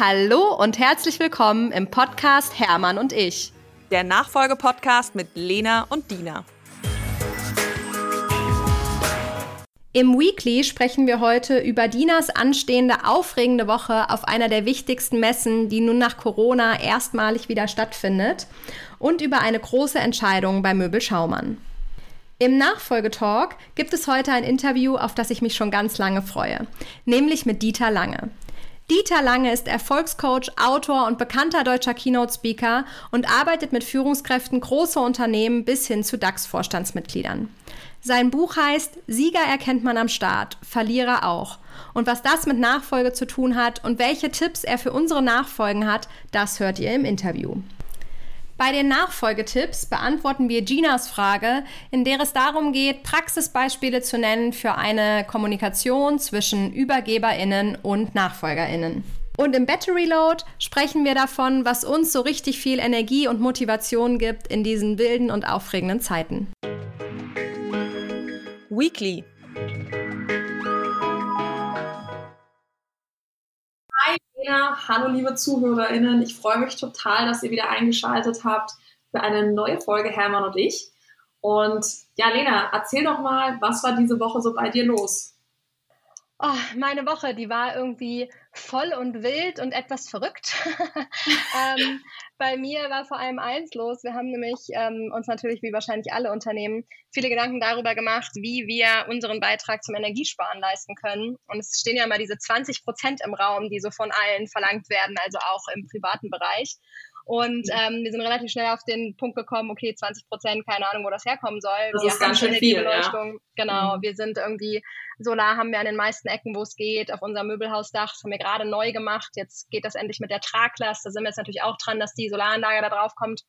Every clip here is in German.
Hallo und herzlich willkommen im Podcast Hermann und ich. Der Nachfolgepodcast mit Lena und Dina. Im Weekly sprechen wir heute über Dinas anstehende aufregende Woche auf einer der wichtigsten Messen, die nun nach Corona erstmalig wieder stattfindet, und über eine große Entscheidung bei Möbel Schaumann. Im Nachfolgetalk gibt es heute ein Interview, auf das ich mich schon ganz lange freue, nämlich mit Dieter Lange. Dieter Lange ist Erfolgscoach, Autor und bekannter deutscher Keynote-Speaker und arbeitet mit Führungskräften großer Unternehmen bis hin zu DAX-Vorstandsmitgliedern. Sein Buch heißt Sieger erkennt man am Start, Verlierer auch. Und was das mit Nachfolge zu tun hat und welche Tipps er für unsere Nachfolgen hat, das hört ihr im Interview. Bei den Nachfolgetipps beantworten wir Ginas Frage, in der es darum geht, Praxisbeispiele zu nennen für eine Kommunikation zwischen Übergeberinnen und Nachfolgerinnen. Und im Battery Load sprechen wir davon, was uns so richtig viel Energie und Motivation gibt in diesen wilden und aufregenden Zeiten. Weekly. Lena, hallo liebe ZuhörerInnen. Ich freue mich total, dass ihr wieder eingeschaltet habt für eine neue Folge Hermann und ich. Und ja, Lena, erzähl doch mal, was war diese Woche so bei dir los? Oh, meine Woche, die war irgendwie voll und wild und etwas verrückt. ähm, bei mir war vor allem eins los. Wir haben nämlich ähm, uns natürlich, wie wahrscheinlich alle Unternehmen, viele Gedanken darüber gemacht, wie wir unseren Beitrag zum Energiesparen leisten können. Und es stehen ja immer diese 20 Prozent im Raum, die so von allen verlangt werden, also auch im privaten Bereich. Und ähm, wir sind relativ schnell auf den Punkt gekommen, okay, 20 Prozent, keine Ahnung, wo das herkommen soll. Das wir ist ganz schön viel, ja. Genau, mhm. wir sind irgendwie, Solar haben wir an den meisten Ecken, wo es geht, auf unserem Möbelhausdach, das haben wir gerade neu gemacht. Jetzt geht das endlich mit der Traglast, da sind wir jetzt natürlich auch dran, dass die Solaranlage da drauf kommt.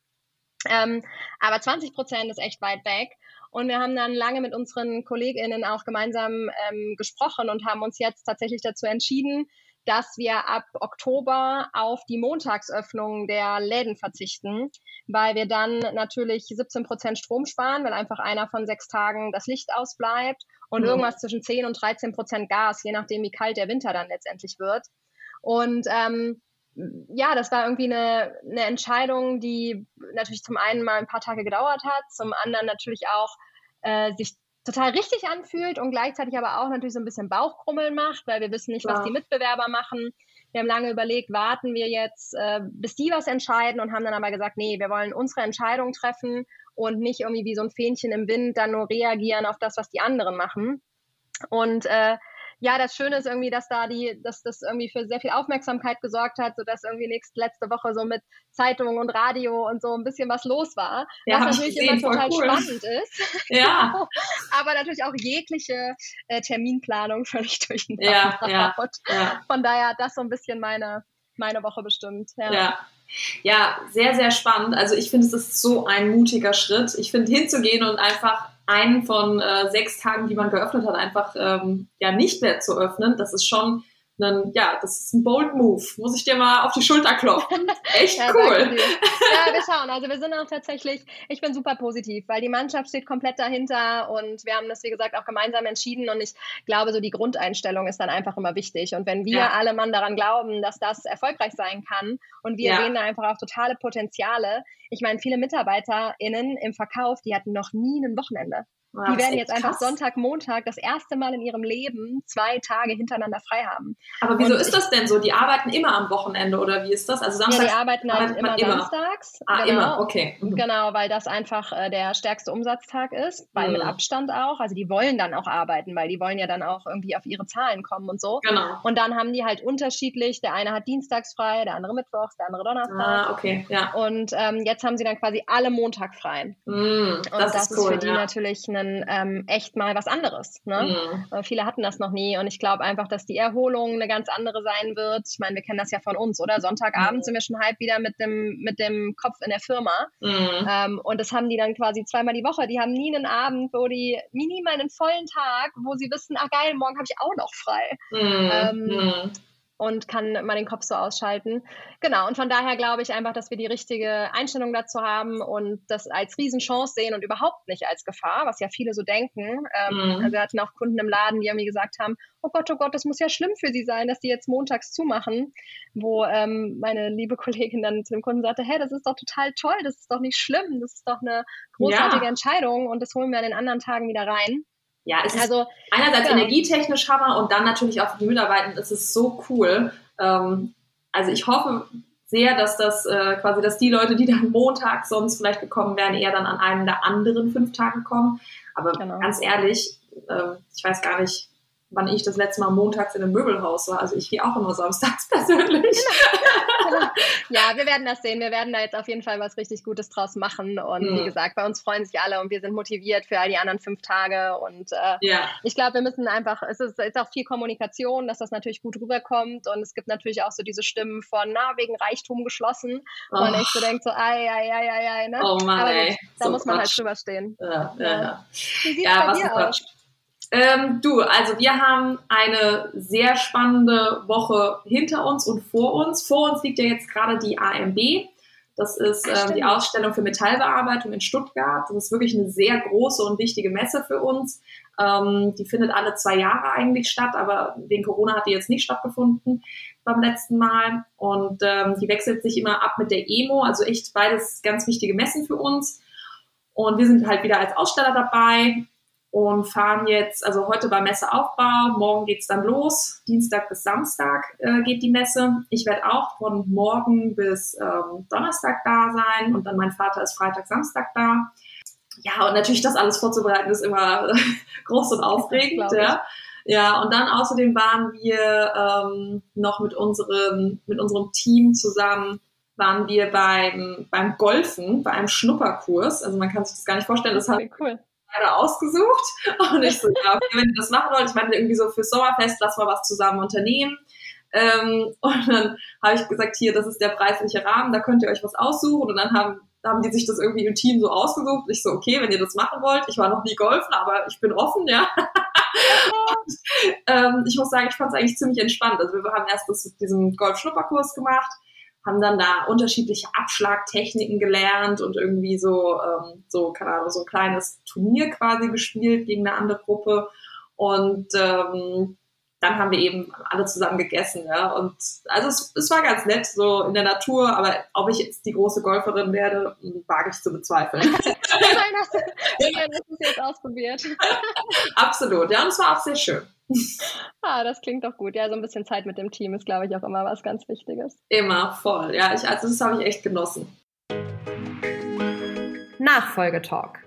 Ähm, aber 20 Prozent ist echt weit weg. Und wir haben dann lange mit unseren KollegInnen auch gemeinsam ähm, gesprochen und haben uns jetzt tatsächlich dazu entschieden, dass wir ab Oktober auf die Montagsöffnung der Läden verzichten, weil wir dann natürlich 17 Prozent Strom sparen, weil einfach einer von sechs Tagen das Licht ausbleibt und mhm. irgendwas zwischen 10 und 13 Prozent Gas, je nachdem, wie kalt der Winter dann letztendlich wird. Und ähm, ja, das war irgendwie eine, eine Entscheidung, die natürlich zum einen mal ein paar Tage gedauert hat, zum anderen natürlich auch äh, sich total richtig anfühlt und gleichzeitig aber auch natürlich so ein bisschen Bauchkrummeln macht, weil wir wissen nicht, was die Mitbewerber machen. Wir haben lange überlegt, warten wir jetzt, äh, bis die was entscheiden und haben dann aber gesagt, nee, wir wollen unsere Entscheidung treffen und nicht irgendwie wie so ein Fähnchen im Wind dann nur reagieren auf das, was die anderen machen. Und äh, ja, das Schöne ist irgendwie, dass da die, dass das irgendwie für sehr viel Aufmerksamkeit gesorgt hat, sodass irgendwie nächste, letzte Woche so mit Zeitungen und Radio und so ein bisschen was los war. Ja, was natürlich immer total cool. spannend ist. Ja. Aber natürlich auch jegliche äh, Terminplanung völlig durcheinander. Ja, ja, ja. Von daher hat das so ein bisschen meine, meine Woche bestimmt. Ja. ja. Ja, sehr, sehr spannend. Also ich finde, es ist so ein mutiger Schritt. Ich finde, hinzugehen und einfach einen von äh, sechs Tagen, die man geöffnet hat, einfach ähm, ja nicht mehr zu öffnen, das ist schon ein, ja, das ist ein bold Move. Muss ich dir mal auf die Schulter klopfen. Echt ja, cool. Ja, wir schauen. Also wir sind auch tatsächlich, ich bin super positiv, weil die Mannschaft steht komplett dahinter und wir haben das, wie gesagt, auch gemeinsam entschieden und ich glaube, so die Grundeinstellung ist dann einfach immer wichtig. Und wenn wir ja. alle Mann daran glauben, dass das erfolgreich sein kann und wir ja. sehen da einfach auch totale Potenziale. Ich meine, viele MitarbeiterInnen im Verkauf, die hatten noch nie ein Wochenende. Ja, die werden jetzt einfach Sonntag, Montag das erste Mal in ihrem Leben zwei Tage hintereinander frei haben. Aber wieso und ist das denn so? Die arbeiten immer am Wochenende oder wie ist das? Also Samstags ja, die arbeiten halt immer, immer samstags. Ah, genau. immer, okay. Mhm. Genau, weil das einfach äh, der stärkste Umsatztag ist, weil mhm. mit Abstand auch. Also die wollen dann auch arbeiten, weil die wollen ja dann auch irgendwie auf ihre Zahlen kommen und so. Genau. Und dann haben die halt unterschiedlich, der eine hat dienstags frei, der andere mittwochs, der andere donnerstags. Ah, okay, ja. Und ähm, jetzt haben sie dann quasi alle Montag frei. Mhm, und das, das ist, cool, für die ja. natürlich ein ähm, echt mal was anderes. Ne? Mhm. Viele hatten das noch nie und ich glaube einfach, dass die Erholung eine ganz andere sein wird. Ich meine, wir kennen das ja von uns, oder? Sonntagabend mhm. sind wir schon halb wieder mit dem, mit dem Kopf in der Firma. Mhm. Ähm, und das haben die dann quasi zweimal die Woche. Die haben nie einen Abend, wo die, nie mal einen vollen Tag, wo sie wissen, ah geil, morgen habe ich auch noch frei. Mhm. Ähm, mhm. Und kann mal den Kopf so ausschalten. Genau, und von daher glaube ich einfach, dass wir die richtige Einstellung dazu haben und das als Riesenchance sehen und überhaupt nicht als Gefahr, was ja viele so denken. Ähm, mhm. Also wir hatten auch Kunden im Laden, die irgendwie gesagt haben, oh Gott, oh Gott, das muss ja schlimm für sie sein, dass die jetzt montags zumachen, wo ähm, meine liebe Kollegin dann zu dem Kunden sagte, hey, das ist doch total toll, das ist doch nicht schlimm, das ist doch eine großartige ja. Entscheidung und das holen wir an den anderen Tagen wieder rein. Ja, es also, ist einerseits ja. energietechnisch Hammer und dann natürlich auch für die Mitarbeiter, es ist so cool. Ähm, also ich hoffe sehr, dass das äh, quasi, dass die Leute, die dann Montag sonst vielleicht gekommen wären, eher dann an einem der anderen fünf Tage kommen. Aber genau. ganz ehrlich, äh, ich weiß gar nicht, wann ich das letzte Mal montags in einem Möbelhaus war. Also ich gehe auch immer samstags persönlich. Genau. Genau. Ja, wir werden das sehen. Wir werden da jetzt auf jeden Fall was richtig Gutes draus machen. Und mhm. wie gesagt, bei uns freuen sich alle und wir sind motiviert für all die anderen fünf Tage. Und äh, ja. ich glaube, wir müssen einfach, es ist, ist auch viel Kommunikation, dass das natürlich gut rüberkommt. Und es gibt natürlich auch so diese Stimmen von, na, wegen Reichtum geschlossen. Oh. Und man echt so denkt so, ei, ei, ei, ei, ei. Ne? Oh Mann, Aber gut, da so muss man halt drüber stehen. Ja, ja, ja. Wie sieht ja, bei dir aus? Ähm, du, also wir haben eine sehr spannende Woche hinter uns und vor uns. Vor uns liegt ja jetzt gerade die AMB. Das ist ähm, die Ausstellung für Metallbearbeitung in Stuttgart. Das ist wirklich eine sehr große und wichtige Messe für uns. Ähm, die findet alle zwei Jahre eigentlich statt, aber wegen Corona hat die jetzt nicht stattgefunden beim letzten Mal. Und ähm, die wechselt sich immer ab mit der EMO, also echt beides ganz wichtige Messen für uns. Und wir sind halt wieder als Aussteller dabei und fahren jetzt, also heute war Messeaufbau, morgen geht's dann los, Dienstag bis Samstag äh, geht die Messe. Ich werde auch von morgen bis ähm, Donnerstag da sein und dann mein Vater ist Freitag, Samstag da. Ja, und natürlich das alles vorzubereiten ist immer groß und aufregend. Ja. ja, und dann außerdem waren wir ähm, noch mit unserem, mit unserem Team zusammen waren wir beim, beim Golfen, bei einem Schnupperkurs. Also man kann sich das gar nicht vorstellen. Das hat, cool gerade ausgesucht. Und ich so, ja, okay, wenn ihr das machen wollt, ich meine irgendwie so fürs Sommerfest, lass mal was zusammen unternehmen. Ähm, und dann habe ich gesagt, hier, das ist der preisliche Rahmen, da könnt ihr euch was aussuchen. Und dann haben, haben die sich das irgendwie im Team so ausgesucht. Ich so, okay, wenn ihr das machen wollt, ich war noch nie golfen, aber ich bin offen, ja. und, ähm, ich muss sagen, ich fand es eigentlich ziemlich entspannt. Also wir haben erst das, diesen Golf-Schnupperkurs gemacht haben dann da unterschiedliche Abschlagtechniken gelernt und irgendwie so, ähm, so, keine Ahnung, so ein kleines Turnier quasi gespielt gegen eine andere Gruppe. Und ähm, dann haben wir eben alle zusammen gegessen, ja. Und also es, es war ganz nett, so in der Natur, aber ob ich jetzt die große Golferin werde, wage ich zu bezweifeln. Nein, hast du, es jetzt ausprobiert. Absolut, ja, und es war auch sehr schön. ah, das klingt doch gut. Ja, so ein bisschen Zeit mit dem Team ist, glaube ich, auch immer was ganz Wichtiges. Immer, voll. Ja, ich, also das habe ich echt genossen. Nachfolgetalk.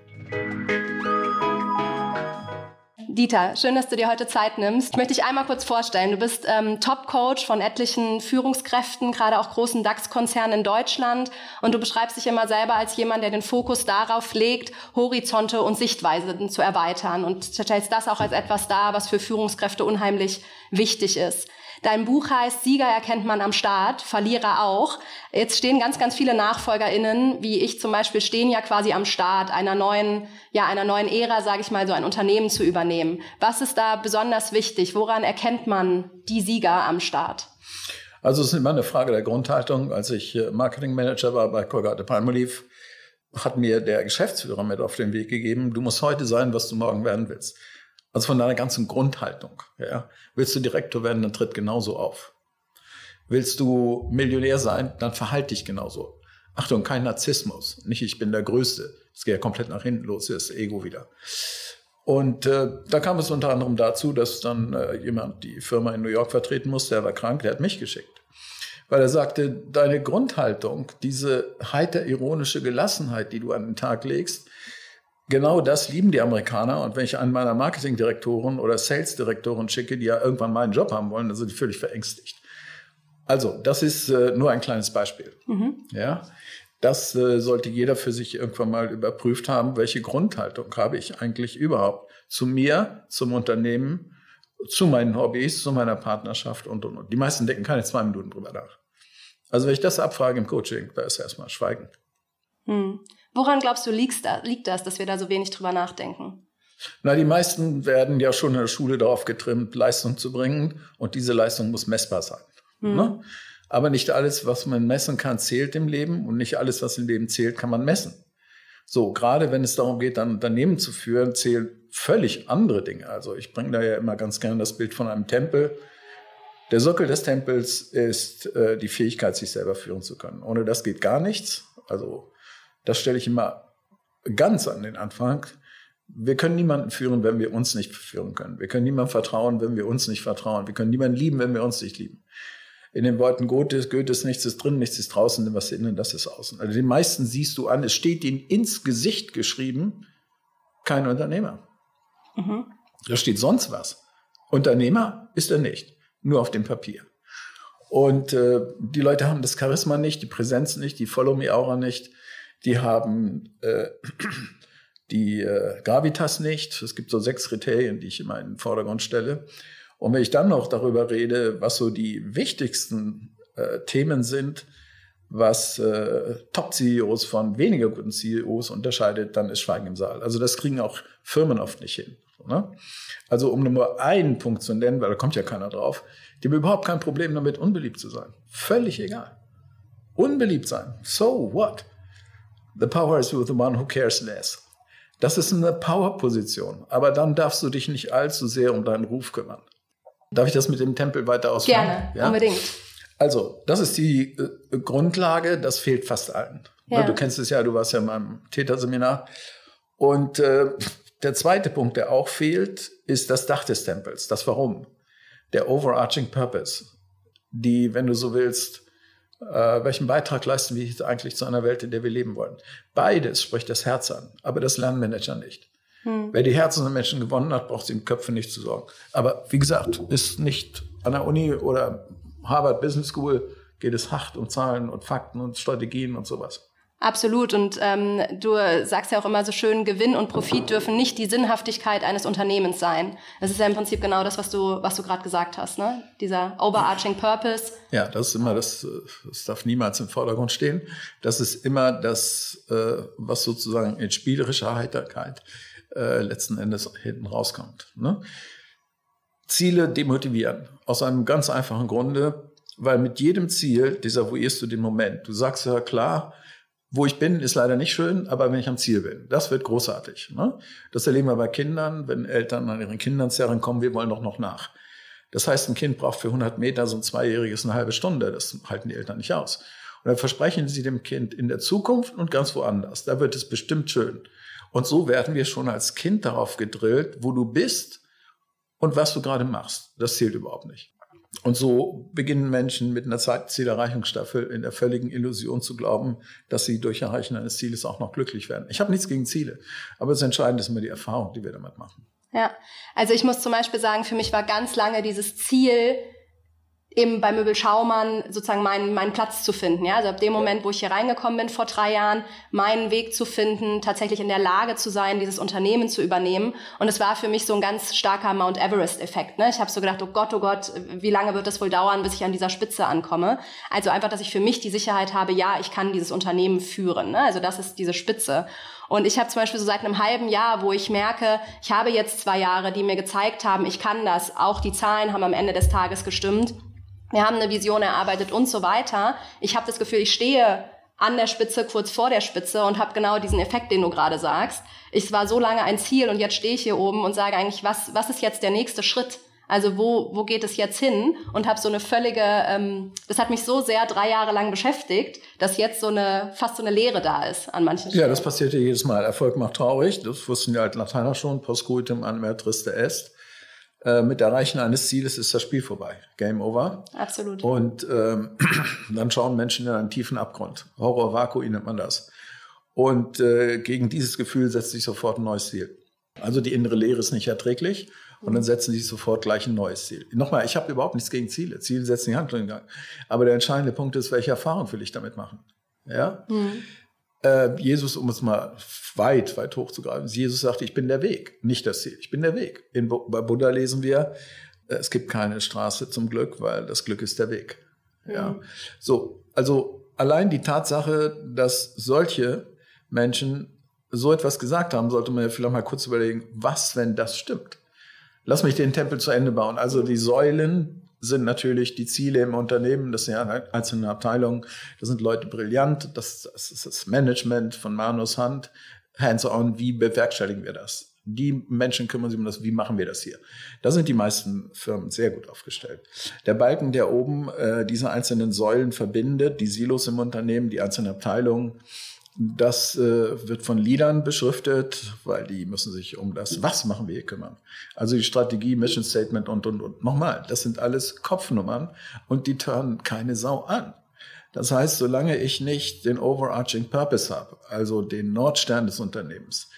Dieter, schön, dass du dir heute Zeit nimmst. Ich möchte dich einmal kurz vorstellen. Du bist ähm, Top-Coach von etlichen Führungskräften, gerade auch großen DAX-Konzernen in Deutschland. Und du beschreibst dich immer selber als jemand, der den Fokus darauf legt, Horizonte und Sichtweisen zu erweitern. Und stellst das auch als etwas dar, was für Führungskräfte unheimlich wichtig ist. Dein Buch heißt Sieger erkennt man am Start, Verlierer auch. Jetzt stehen ganz, ganz viele NachfolgerInnen, wie ich zum Beispiel, stehen ja quasi am Start einer neuen, ja, einer neuen Ära, sage ich mal, so ein Unternehmen zu übernehmen. Was ist da besonders wichtig? Woran erkennt man die Sieger am Start? Also es ist immer eine Frage der Grundhaltung. Als ich äh, Marketingmanager war bei Colgate Palmolive, hat mir der Geschäftsführer mit auf den Weg gegeben, du musst heute sein, was du morgen werden willst. Also von deiner ganzen Grundhaltung. Ja. Willst du Direktor werden, dann tritt genauso auf. Willst du Millionär sein, dann verhalte dich genauso. Achtung, kein Narzissmus. Nicht ich bin der Größte. Es geht ja komplett nach hinten los, das Ego wieder. Und äh, da kam es unter anderem dazu, dass dann äh, jemand die Firma in New York vertreten musste, der war krank, der hat mich geschickt. Weil er sagte, deine Grundhaltung, diese heiter ironische Gelassenheit, die du an den Tag legst, Genau das lieben die Amerikaner. Und wenn ich einen meiner Marketingdirektoren oder Salesdirektoren schicke, die ja irgendwann meinen Job haben wollen, dann sind die völlig verängstigt. Also, das ist äh, nur ein kleines Beispiel. Mhm. Ja, das äh, sollte jeder für sich irgendwann mal überprüft haben. Welche Grundhaltung habe ich eigentlich überhaupt zu mir, zum Unternehmen, zu meinen Hobbys, zu meiner Partnerschaft und, und, und. Die meisten denken keine zwei Minuten drüber nach. Also, wenn ich das abfrage im Coaching, da ist erstmal Schweigen. Hm. Woran glaubst du, liegt das, dass wir da so wenig drüber nachdenken? Na, die meisten werden ja schon in der Schule darauf getrimmt, Leistung zu bringen und diese Leistung muss messbar sein. Mhm. Ne? Aber nicht alles, was man messen kann, zählt im Leben und nicht alles, was im Leben zählt, kann man messen. So, gerade wenn es darum geht, ein Unternehmen zu führen, zählen völlig andere Dinge. Also ich bringe da ja immer ganz gerne das Bild von einem Tempel. Der Sockel des Tempels ist äh, die Fähigkeit, sich selber führen zu können. Ohne das geht gar nichts. Also das stelle ich immer ganz an den Anfang. Wir können niemanden führen, wenn wir uns nicht führen können. Wir können niemandem vertrauen, wenn wir uns nicht vertrauen. Wir können niemanden lieben, wenn wir uns nicht lieben. In den Worten Goethes, Goethes, nichts ist drin, nichts ist draußen, was innen, das ist außen. Also den meisten siehst du an, es steht ihnen ins Gesicht geschrieben, kein Unternehmer. Mhm. Da steht sonst was. Unternehmer ist er nicht, nur auf dem Papier. Und äh, die Leute haben das Charisma nicht, die Präsenz nicht, die Follow-me-Aura nicht, die haben äh, die äh, Gravitas nicht. Es gibt so sechs Kriterien, die ich immer in den Vordergrund stelle. Und wenn ich dann noch darüber rede, was so die wichtigsten äh, Themen sind, was äh, Top-CEOs von weniger guten CEOs unterscheidet, dann ist Schweigen im Saal. Also das kriegen auch Firmen oft nicht hin. Ne? Also um nur einen Punkt zu nennen, weil da kommt ja keiner drauf, die haben überhaupt kein Problem damit, unbeliebt zu sein. Völlig egal. Unbeliebt sein. So what? The power is with the one who cares less. Das ist eine Power-Position. Aber dann darfst du dich nicht allzu sehr um deinen Ruf kümmern. Darf ich das mit dem Tempel weiter ausführen? Gerne, ja? unbedingt. Also, das ist die äh, Grundlage, das fehlt fast allen. Ja. Du kennst es ja, du warst ja in meinem Täterseminar. Und äh, der zweite Punkt, der auch fehlt, ist das Dach des Tempels. Das Warum. Der overarching Purpose. Die, wenn du so willst, äh, welchen Beitrag leisten wir jetzt eigentlich zu einer Welt, in der wir leben wollen. Beides spricht das Herz an, aber das lernen Manager nicht. Hm. Wer die Herzen der Menschen gewonnen hat, braucht sie im Köpfen nicht zu sorgen. Aber wie gesagt, ist nicht an der Uni oder Harvard Business School geht es hart um Zahlen und Fakten und Strategien und sowas. Absolut. Und ähm, du sagst ja auch immer so schön, Gewinn und Profit dürfen nicht die Sinnhaftigkeit eines Unternehmens sein. Das ist ja im Prinzip genau das, was du, was du gerade gesagt hast, ne? Dieser overarching Purpose. Ja, das ist immer das, das darf niemals im Vordergrund stehen. Das ist immer das, äh, was sozusagen in spielerischer Heiterkeit äh, letzten Endes hinten rauskommt. Ne? Ziele demotivieren. Aus einem ganz einfachen Grunde, weil mit jedem Ziel desavouierst du den Moment. Du sagst ja klar, wo ich bin, ist leider nicht schön, aber wenn ich am Ziel bin, das wird großartig. Ne? Das erleben wir bei Kindern, wenn Eltern an ihren Kindern zerren, kommen, wir wollen doch noch nach. Das heißt, ein Kind braucht für 100 Meter so ein Zweijähriges eine halbe Stunde. Das halten die Eltern nicht aus. Und dann versprechen sie dem Kind in der Zukunft und ganz woanders. Da wird es bestimmt schön. Und so werden wir schon als Kind darauf gedrillt, wo du bist und was du gerade machst. Das zählt überhaupt nicht. Und so beginnen Menschen mit einer Zielerreichungsstaffel in der völligen Illusion zu glauben, dass sie durch Erreichen eines Zieles auch noch glücklich werden. Ich habe nichts gegen Ziele, aber das Entscheidende ist immer die Erfahrung, die wir damit machen. Ja, also ich muss zum Beispiel sagen, für mich war ganz lange dieses Ziel, eben bei Möbel Schaumann sozusagen meinen, meinen Platz zu finden. Ja? Also ab dem Moment, wo ich hier reingekommen bin vor drei Jahren, meinen Weg zu finden, tatsächlich in der Lage zu sein, dieses Unternehmen zu übernehmen. Und es war für mich so ein ganz starker Mount Everest-Effekt. Ne? Ich habe so gedacht, oh Gott, oh Gott, wie lange wird es wohl dauern, bis ich an dieser Spitze ankomme? Also einfach, dass ich für mich die Sicherheit habe, ja, ich kann dieses Unternehmen führen. Ne? Also das ist diese Spitze. Und ich habe zum Beispiel so seit einem halben Jahr, wo ich merke, ich habe jetzt zwei Jahre, die mir gezeigt haben, ich kann das. Auch die Zahlen haben am Ende des Tages gestimmt wir haben eine Vision erarbeitet und so weiter. Ich habe das Gefühl, ich stehe an der Spitze, kurz vor der Spitze und habe genau diesen Effekt, den du gerade sagst. Ich war so lange ein Ziel und jetzt stehe ich hier oben und sage eigentlich, was, was ist jetzt der nächste Schritt? Also wo, wo geht es jetzt hin? Und habe so eine völlige, ähm, das hat mich so sehr drei Jahre lang beschäftigt, dass jetzt so eine fast so eine Leere da ist an manchen Stellen. Ja, das passiert ja jedes Mal. Erfolg macht traurig. Das wussten die alten Lateiner schon. Postcoitum an triste est. Äh, mit Erreichen eines Zieles ist das Spiel vorbei. Game over. Absolut. Und ähm, dann schauen Menschen in einen tiefen Abgrund. Horror Vakui nennt man das. Und äh, gegen dieses Gefühl setzt sich sofort ein neues Ziel. Also die innere Leere ist nicht erträglich und dann setzen sie sofort gleich ein neues Ziel. Nochmal, ich habe überhaupt nichts gegen Ziele. Ziele setzen die Handlung in Gang. Aber der entscheidende Punkt ist, welche Erfahrung will ich damit machen? Ja? Mhm. Äh, Jesus, um es mal weit, weit hochzugreifen, Jesus sagte, ich bin der Weg, nicht das Ziel, ich bin der Weg. In, bei Buddha lesen wir, äh, es gibt keine Straße zum Glück, weil das Glück ist der Weg. Ja. Mhm. So, also allein die Tatsache, dass solche Menschen so etwas gesagt haben, sollte man ja vielleicht mal kurz überlegen, was, wenn das stimmt? Lass mich den Tempel zu Ende bauen. Also die Säulen sind natürlich die Ziele im Unternehmen, das sind ja einzelne Abteilungen, da sind Leute brillant, das, das ist das Management von Manus Hand, hands-on, wie bewerkstelligen wir das? Die Menschen kümmern sich um das, wie machen wir das hier? Da sind die meisten Firmen sehr gut aufgestellt. Der Balken, der oben äh, diese einzelnen Säulen verbindet, die Silos im Unternehmen, die einzelnen Abteilungen, das äh, wird von Leadern beschriftet, weil die müssen sich um das Was machen wir hier kümmern. Also die Strategie, Mission Statement und, und, und. Nochmal, das sind alles Kopfnummern und die turnen keine Sau an. Das heißt, solange ich nicht den overarching Purpose habe, also den Nordstern des Unternehmens,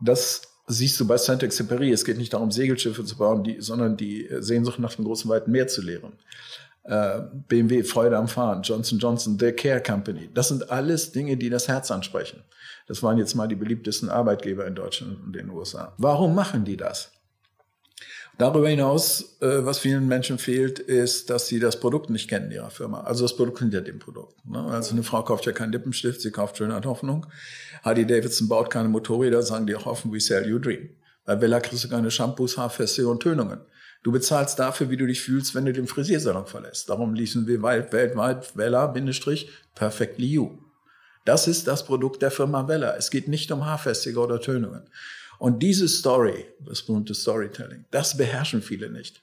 das siehst du bei Saint-Exupéry. Es geht nicht darum, Segelschiffe zu bauen, die, sondern die Sehnsucht nach dem großen weiten Meer zu lehren. Äh, BMW, Freude am Fahren, Johnson Johnson, The Care Company. Das sind alles Dinge, die das Herz ansprechen. Das waren jetzt mal die beliebtesten Arbeitgeber in Deutschland und den USA. Warum machen die das? Darüber hinaus, äh, was vielen Menschen fehlt, ist, dass sie das Produkt nicht kennen ihrer Firma. Also das Produkt hinter dem Produkt. Ne? Also eine Frau kauft ja keinen Lippenstift, sie kauft Schönheit Hoffnung. Harley Davidson baut keine Motorräder, sagen die auch offen, we sell you dream. Bei Bella kriegst du keine Shampoos, Haarfeste und Tönungen. Du bezahlst dafür, wie du dich fühlst, wenn du den Frisiersalon verlässt. Darum ließen wir weltweit Vella, Bindestrich, Perfectly You. Das ist das Produkt der Firma Vella. Es geht nicht um Haarfestiger oder Tönungen. Und diese Story, das berühmte Storytelling, das beherrschen viele nicht.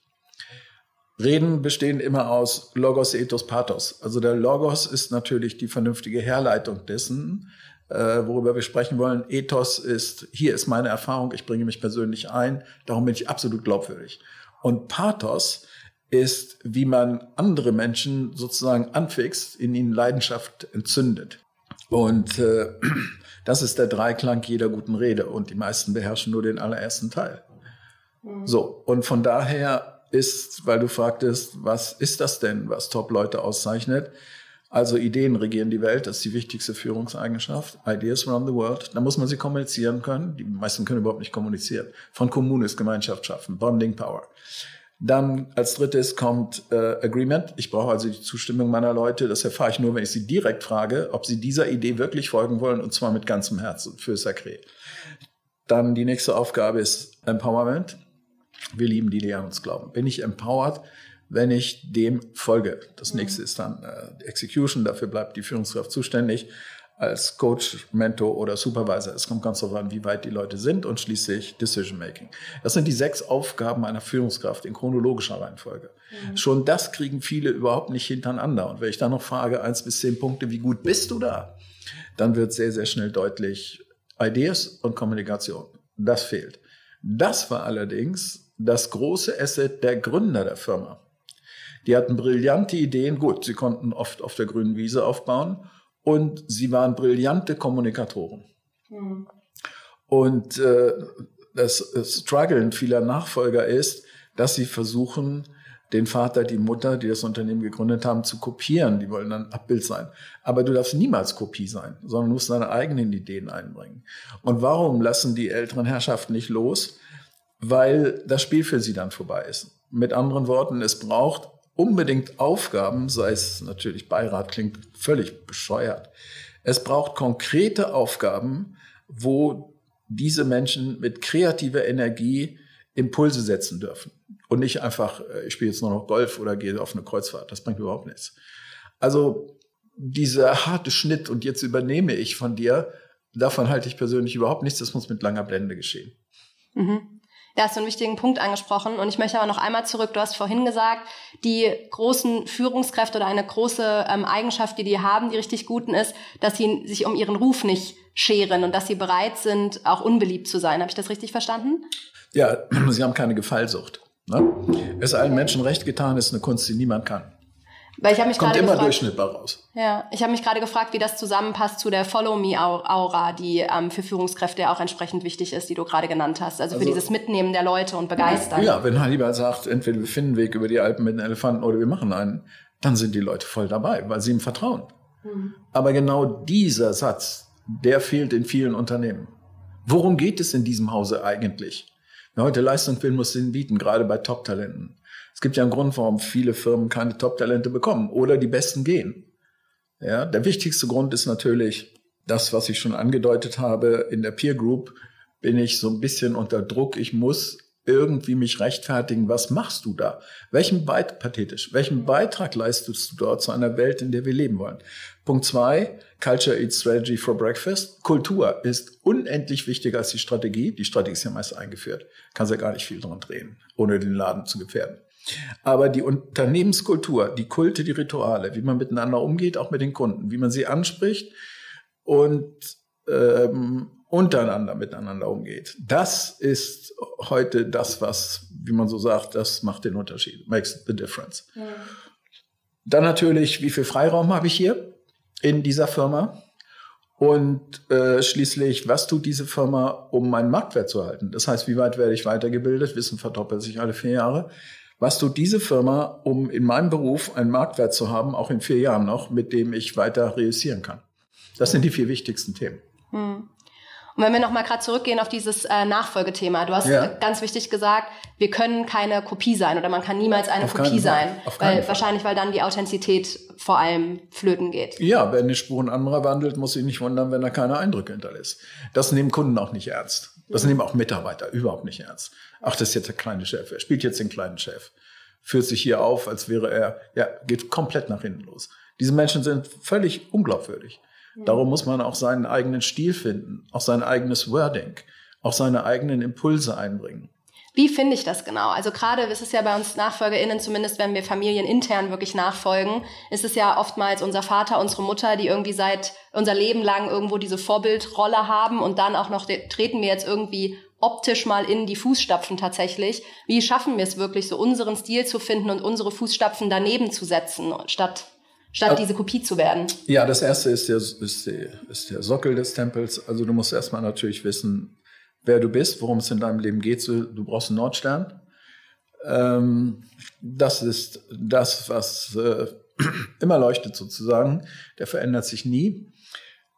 Reden bestehen immer aus Logos, Ethos, Pathos. Also der Logos ist natürlich die vernünftige Herleitung dessen, äh, worüber wir sprechen wollen. Ethos ist, hier ist meine Erfahrung, ich bringe mich persönlich ein, darum bin ich absolut glaubwürdig. Und Pathos ist, wie man andere Menschen sozusagen anfixt, in ihnen Leidenschaft entzündet. Und äh, das ist der Dreiklang jeder guten Rede und die meisten beherrschen nur den allerersten Teil. Mhm. So, und von daher ist, weil du fragtest, was ist das denn, was Top-Leute auszeichnet? Also Ideen regieren die Welt, das ist die wichtigste Führungseigenschaft. Ideas run the world. Da muss man sie kommunizieren können. Die meisten können überhaupt nicht kommunizieren. Von Kommunes, Gemeinschaft schaffen, Bonding Power. Dann als drittes kommt äh, Agreement. Ich brauche also die Zustimmung meiner Leute. Das erfahre ich nur, wenn ich sie direkt frage, ob sie dieser Idee wirklich folgen wollen und zwar mit ganzem Herzen für Sacré. Dann die nächste Aufgabe ist Empowerment. Wir lieben die, die an uns glauben. Bin ich empowered, wenn ich dem folge? Das nächste ist dann äh, Execution. Dafür bleibt die Führungskraft zuständig als Coach, Mentor oder Supervisor. Es kommt ganz darauf an, wie weit die Leute sind und schließlich Decision Making. Das sind die sechs Aufgaben einer Führungskraft in chronologischer Reihenfolge. Mhm. Schon das kriegen viele überhaupt nicht hintereinander. Und wenn ich dann noch frage, eins bis zehn Punkte, wie gut bist du da? Dann wird sehr, sehr schnell deutlich, Ideas und Kommunikation. Das fehlt. Das war allerdings das große Asset der Gründer der Firma. Die hatten brillante Ideen. Gut, sie konnten oft auf der grünen Wiese aufbauen und sie waren brillante Kommunikatoren. Mhm. Und äh, das Struggeln vieler Nachfolger ist, dass sie versuchen, den Vater, die Mutter, die das Unternehmen gegründet haben, zu kopieren. Die wollen dann Abbild sein. Aber du darfst niemals Kopie sein, sondern musst deine eigenen Ideen einbringen. Und warum lassen die älteren Herrschaften nicht los? Weil das Spiel für sie dann vorbei ist. Mit anderen Worten, es braucht unbedingt Aufgaben, sei es natürlich Beirat, klingt völlig bescheuert. Es braucht konkrete Aufgaben, wo diese Menschen mit kreativer Energie Impulse setzen dürfen. Und nicht einfach, äh, ich spiele jetzt nur noch Golf oder gehe auf eine Kreuzfahrt. Das bringt überhaupt nichts. Also dieser harte Schnitt und jetzt übernehme ich von dir, davon halte ich persönlich überhaupt nichts. Das muss mit langer Blende geschehen. Mhm. Da hast du einen wichtigen Punkt angesprochen und ich möchte aber noch einmal zurück. Du hast vorhin gesagt, die großen Führungskräfte oder eine große ähm, Eigenschaft, die die haben, die richtig guten ist, dass sie sich um ihren Ruf nicht scheren und dass sie bereit sind, auch unbeliebt zu sein. Habe ich das richtig verstanden? Ja, sie haben keine Gefallsucht. Ne? Es allen Menschen recht getan, ist eine Kunst, die niemand kann. Weil ich habe mich Kommt immer gefragt, durchschnittbar raus. Ja, ich habe mich gerade gefragt, wie das zusammenpasst zu der Follow-Me-Aura, die ähm, für Führungskräfte auch entsprechend wichtig ist, die du gerade genannt hast. Also, also, für dieses Mitnehmen der Leute und Begeistern. Ja, wenn Hannibal sagt, entweder wir finden einen Weg über die Alpen mit den Elefanten oder wir machen einen, dann sind die Leute voll dabei, weil sie ihm vertrauen. Mhm. Aber genau dieser Satz, der fehlt in vielen Unternehmen. Worum geht es in diesem Hause eigentlich? Wer heute Leistung will, muss den bieten, gerade bei Top-Talenten. Es gibt ja einen Grund, warum viele Firmen keine Top-Talente bekommen oder die Besten gehen. Ja, der wichtigste Grund ist natürlich das, was ich schon angedeutet habe. In der Peer Group bin ich so ein bisschen unter Druck. Ich muss irgendwie mich rechtfertigen, was machst du da? Welchen Beitrag, pathetisch, welchen Beitrag leistest du dort zu einer Welt, in der wir leben wollen? Punkt zwei, Culture Eats Strategy for Breakfast. Kultur ist unendlich wichtiger als die Strategie. Die Strategie ist ja meist eingeführt. Kann ja gar nicht viel dran drehen, ohne den Laden zu gefährden. Aber die Unternehmenskultur, die Kulte, die Rituale, wie man miteinander umgeht, auch mit den Kunden, wie man sie anspricht und ähm, untereinander miteinander umgeht. Das ist heute das, was, wie man so sagt, das macht den Unterschied, makes the difference. Ja. Dann natürlich, wie viel Freiraum habe ich hier in dieser Firma? Und äh, schließlich, was tut diese Firma, um meinen Marktwert zu halten? Das heißt, wie weit werde ich weitergebildet? Wissen verdoppelt sich alle vier Jahre. Was tut diese Firma, um in meinem Beruf einen Marktwert zu haben, auch in vier Jahren noch, mit dem ich weiter realisieren kann? Das sind die vier wichtigsten Themen. Hm. Und wenn wir nochmal gerade zurückgehen auf dieses äh, Nachfolgethema, du hast ja. ganz wichtig gesagt, wir können keine Kopie sein oder man kann niemals eine auf Kopie sein, weil wahrscheinlich, weil dann die Authentizität vor allem flöten geht. Ja, wer eine Spuren anderer wandelt, muss sich nicht wundern, wenn er keine Eindrücke hinterlässt. Das nehmen Kunden auch nicht ernst. Das nehmen auch Mitarbeiter überhaupt nicht ernst. Ach, das ist jetzt der kleine Chef. Er spielt jetzt den kleinen Chef. Führt sich hier auf, als wäre er, ja, geht komplett nach hinten los. Diese Menschen sind völlig unglaubwürdig. Darum muss man auch seinen eigenen Stil finden, auch sein eigenes Wording, auch seine eigenen Impulse einbringen. Wie finde ich das genau? Also gerade ist es ja bei uns NachfolgerInnen, zumindest wenn wir familienintern wirklich nachfolgen, ist es ja oftmals unser Vater, unsere Mutter, die irgendwie seit unser Leben lang irgendwo diese Vorbildrolle haben und dann auch noch treten wir jetzt irgendwie optisch mal in die Fußstapfen tatsächlich. Wie schaffen wir es wirklich, so unseren Stil zu finden und unsere Fußstapfen daneben zu setzen, statt statt diese Kopie zu werden? Ja, das erste ist der, ist, der, ist der Sockel des Tempels. Also du musst erstmal natürlich wissen, wer du bist, worum es in deinem Leben geht. Du brauchst einen Nordstern. Ähm, das ist das, was äh, immer leuchtet sozusagen. Der verändert sich nie.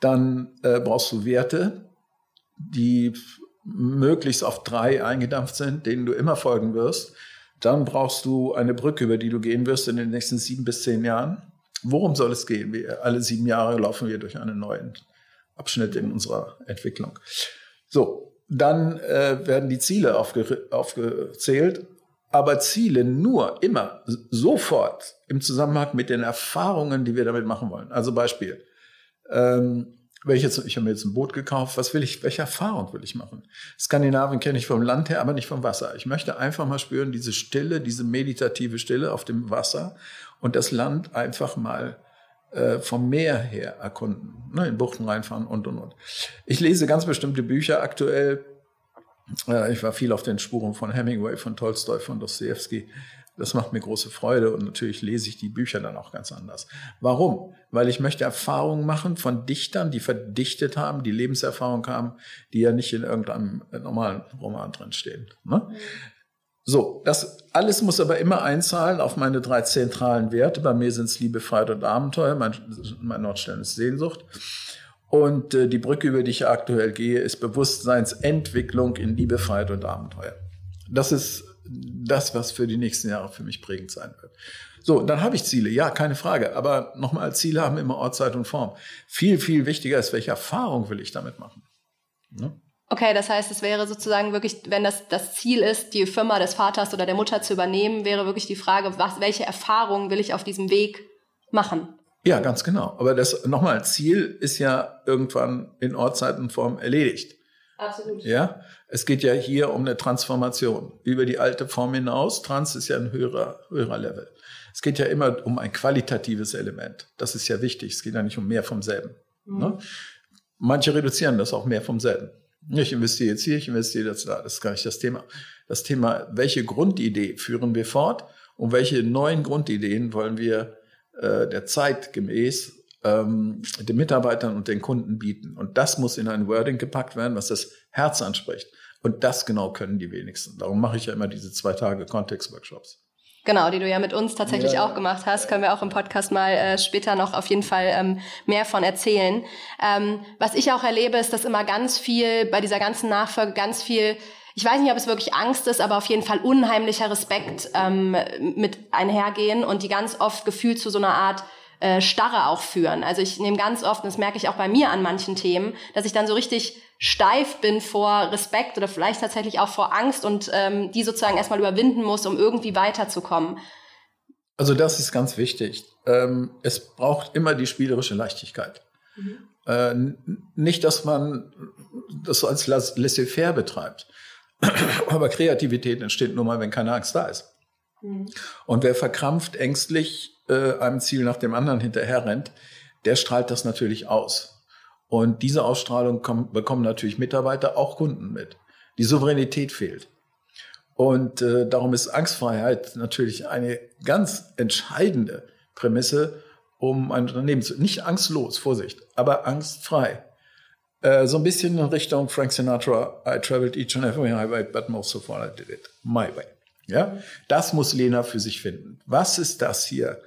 Dann äh, brauchst du Werte, die möglichst auf drei eingedampft sind, denen du immer folgen wirst. Dann brauchst du eine Brücke, über die du gehen wirst in den nächsten sieben bis zehn Jahren. Worum soll es gehen? Wir, alle sieben Jahre laufen wir durch einen neuen Abschnitt in unserer Entwicklung. So, dann äh, werden die Ziele aufge aufgezählt, aber Ziele nur immer sofort im Zusammenhang mit den Erfahrungen, die wir damit machen wollen. Also Beispiel. Ähm, jetzt, ich habe mir jetzt ein Boot gekauft, was will ich, welche Erfahrung will ich machen? Skandinavien kenne ich vom Land her, aber nicht vom Wasser. Ich möchte einfach mal spüren, diese Stille, diese meditative Stille auf dem Wasser und das Land einfach mal äh, vom Meer her erkunden, ne, in Buchten reinfahren und und und. Ich lese ganz bestimmte Bücher aktuell. Äh, ich war viel auf den Spuren von Hemingway, von Tolstoi, von Dostoevsky. Das macht mir große Freude und natürlich lese ich die Bücher dann auch ganz anders. Warum? Weil ich möchte Erfahrungen machen von Dichtern, die verdichtet haben, die Lebenserfahrung haben, die ja nicht in irgendeinem normalen Roman drinstehen. Ne? So, das alles muss aber immer einzahlen auf meine drei zentralen Werte. Bei mir sind es Liebe, Freiheit und Abenteuer. Mein, mein Nordstern ist Sehnsucht. Und äh, die Brücke, über die ich aktuell gehe, ist Bewusstseinsentwicklung in Liebe, Freiheit und Abenteuer. Das ist das, was für die nächsten Jahre für mich prägend sein wird. So, dann habe ich Ziele, ja, keine Frage. Aber nochmal, Ziele haben immer Ort, Zeit und Form. Viel, viel wichtiger ist, welche Erfahrung will ich damit machen? Ne? Okay, das heißt, es wäre sozusagen wirklich, wenn das das Ziel ist, die Firma des Vaters oder der Mutter zu übernehmen, wäre wirklich die Frage, was, welche Erfahrungen will ich auf diesem Weg machen? Ja, ganz genau. Aber das nochmal, Ziel ist ja irgendwann in Ortzeitenform erledigt. Absolut. Ja, es geht ja hier um eine Transformation über die alte Form hinaus. Trans ist ja ein höherer, höherer Level. Es geht ja immer um ein qualitatives Element. Das ist ja wichtig. Es geht ja nicht um mehr vom selben. Mhm. Ne? Manche reduzieren das auch mehr vom selben. Ich investiere jetzt hier, ich investiere jetzt da. Das ist gar nicht das Thema. Das Thema, welche Grundidee führen wir fort und welche neuen Grundideen wollen wir äh, der Zeit gemäß ähm, den Mitarbeitern und den Kunden bieten. Und das muss in ein Wording gepackt werden, was das Herz anspricht. Und das genau können die wenigsten. Darum mache ich ja immer diese zwei Tage Kontext-Workshops. Genau, die du ja mit uns tatsächlich ja. auch gemacht hast, können wir auch im Podcast mal äh, später noch auf jeden Fall ähm, mehr von erzählen. Ähm, was ich auch erlebe, ist, dass immer ganz viel bei dieser ganzen Nachfolge ganz viel ich weiß nicht, ob es wirklich Angst ist, aber auf jeden Fall unheimlicher Respekt ähm, mit einhergehen und die ganz oft gefühlt zu so einer Art äh, Starre auch führen. Also ich nehme ganz oft, und das merke ich auch bei mir an manchen Themen, dass ich dann so richtig steif bin vor Respekt oder vielleicht tatsächlich auch vor Angst und ähm, die sozusagen erstmal überwinden muss, um irgendwie weiterzukommen. Also das ist ganz wichtig. Ähm, es braucht immer die spielerische Leichtigkeit. Mhm. Äh, nicht, dass man das so als laissez-faire betreibt. Aber Kreativität entsteht nur mal, wenn keine Angst da ist. Mhm. Und wer verkrampft, ängstlich äh, einem Ziel nach dem anderen hinterher rennt, der strahlt das natürlich aus. Und diese Ausstrahlung kommen, bekommen natürlich Mitarbeiter, auch Kunden mit. Die Souveränität fehlt. Und äh, darum ist Angstfreiheit natürlich eine ganz entscheidende Prämisse, um ein Unternehmen zu, nicht angstlos, Vorsicht, aber angstfrei. Äh, so ein bisschen in Richtung Frank Sinatra, I traveled each and every highway, but most of all I did it my way. Ja, das muss Lena für sich finden. Was ist das hier,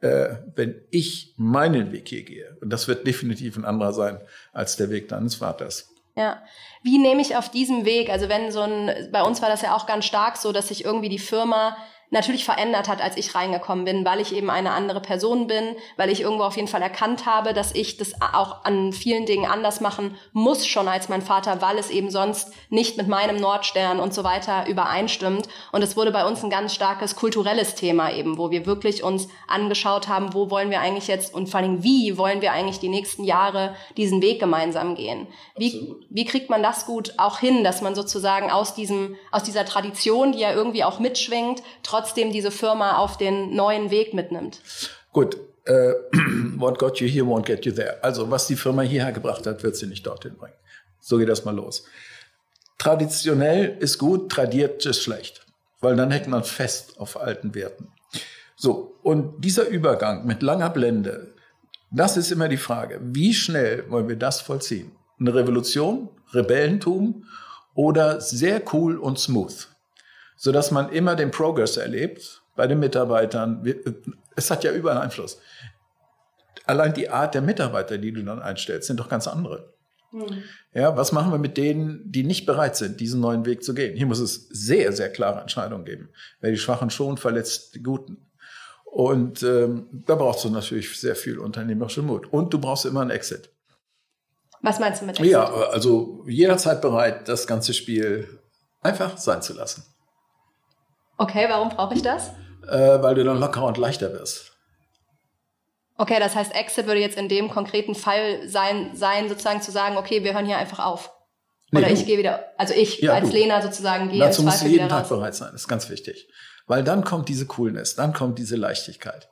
äh, wenn ich meinen Weg hier gehe? Und das wird definitiv ein anderer sein als der Weg deines Vaters. Ja. Wie nehme ich auf diesem Weg, also wenn so ein, bei uns war das ja auch ganz stark so, dass sich irgendwie die Firma natürlich verändert hat, als ich reingekommen bin, weil ich eben eine andere Person bin, weil ich irgendwo auf jeden Fall erkannt habe, dass ich das auch an vielen Dingen anders machen muss schon als mein Vater, weil es eben sonst nicht mit meinem Nordstern und so weiter übereinstimmt. Und es wurde bei uns ein ganz starkes kulturelles Thema eben, wo wir wirklich uns angeschaut haben, wo wollen wir eigentlich jetzt und vor allem wie wollen wir eigentlich die nächsten Jahre diesen Weg gemeinsam gehen. Wie, wie kriegt man das gut auch hin, dass man sozusagen aus diesem, aus dieser Tradition, die ja irgendwie auch mitschwingt, trotzdem diese Firma auf den neuen Weg mitnimmt. Gut, äh, what got you here won't get you there. Also was die Firma hierher gebracht hat, wird sie nicht dorthin bringen. So geht das mal los. Traditionell ist gut, tradiert ist schlecht, weil dann hängt man fest auf alten Werten. So, und dieser Übergang mit langer Blende, das ist immer die Frage, wie schnell wollen wir das vollziehen? Eine Revolution, Rebellentum oder sehr cool und smooth? So dass man immer den Progress erlebt bei den Mitarbeitern. Es hat ja überall Einfluss. Allein die Art der Mitarbeiter, die du dann einstellst, sind doch ganz andere. Mhm. Ja, was machen wir mit denen, die nicht bereit sind, diesen neuen Weg zu gehen? Hier muss es sehr, sehr klare Entscheidungen geben. Wer die Schwachen schon verletzt, die Guten. Und ähm, da brauchst du natürlich sehr viel unternehmerischen Mut. Und du brauchst immer einen Exit. Was meinst du mit Exit? Ja, also jederzeit bereit, das ganze Spiel einfach sein zu lassen. Okay, warum brauche ich das? Äh, weil du dann lockerer und leichter wirst. Okay, das heißt, Exit würde jetzt in dem konkreten Fall sein, sein sozusagen zu sagen, okay, wir hören hier einfach auf. Oder nee, ich gehe wieder, also ich ja, als du. Lena sozusagen gehe Dazu musst du jeden Tag raus. bereit sein, das ist ganz wichtig. Weil dann kommt diese Coolness, dann kommt diese Leichtigkeit.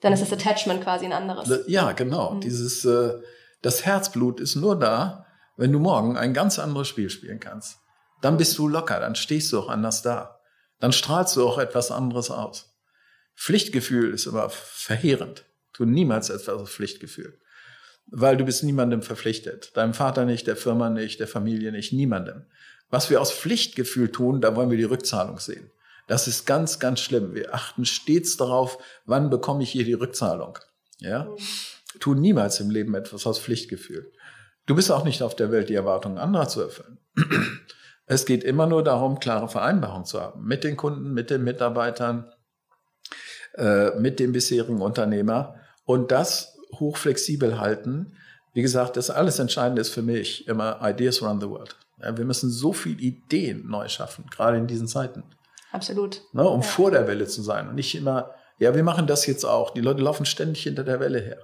Dann ist das Attachment quasi ein anderes. Ja, genau. Mhm. Dieses, äh, das Herzblut ist nur da, wenn du morgen ein ganz anderes Spiel spielen kannst. Dann bist du locker, dann stehst du auch anders da dann strahlst du auch etwas anderes aus. Pflichtgefühl ist aber verheerend. Tu niemals etwas aus Pflichtgefühl. Weil du bist niemandem verpflichtet. Deinem Vater nicht, der Firma nicht, der Familie nicht, niemandem. Was wir aus Pflichtgefühl tun, da wollen wir die Rückzahlung sehen. Das ist ganz, ganz schlimm. Wir achten stets darauf, wann bekomme ich hier die Rückzahlung. Ja? Tu niemals im Leben etwas aus Pflichtgefühl. Du bist auch nicht auf der Welt, die Erwartungen anderer zu erfüllen. Es geht immer nur darum, klare Vereinbarungen zu haben mit den Kunden, mit den Mitarbeitern, äh, mit dem bisherigen Unternehmer und das hochflexibel halten. Wie gesagt, das alles Entscheidende ist für mich immer Ideas run the world. Ja, wir müssen so viele Ideen neu schaffen, gerade in diesen Zeiten. Absolut. Ne, um ja. vor der Welle zu sein und nicht immer, ja, wir machen das jetzt auch. Die Leute laufen ständig hinter der Welle her.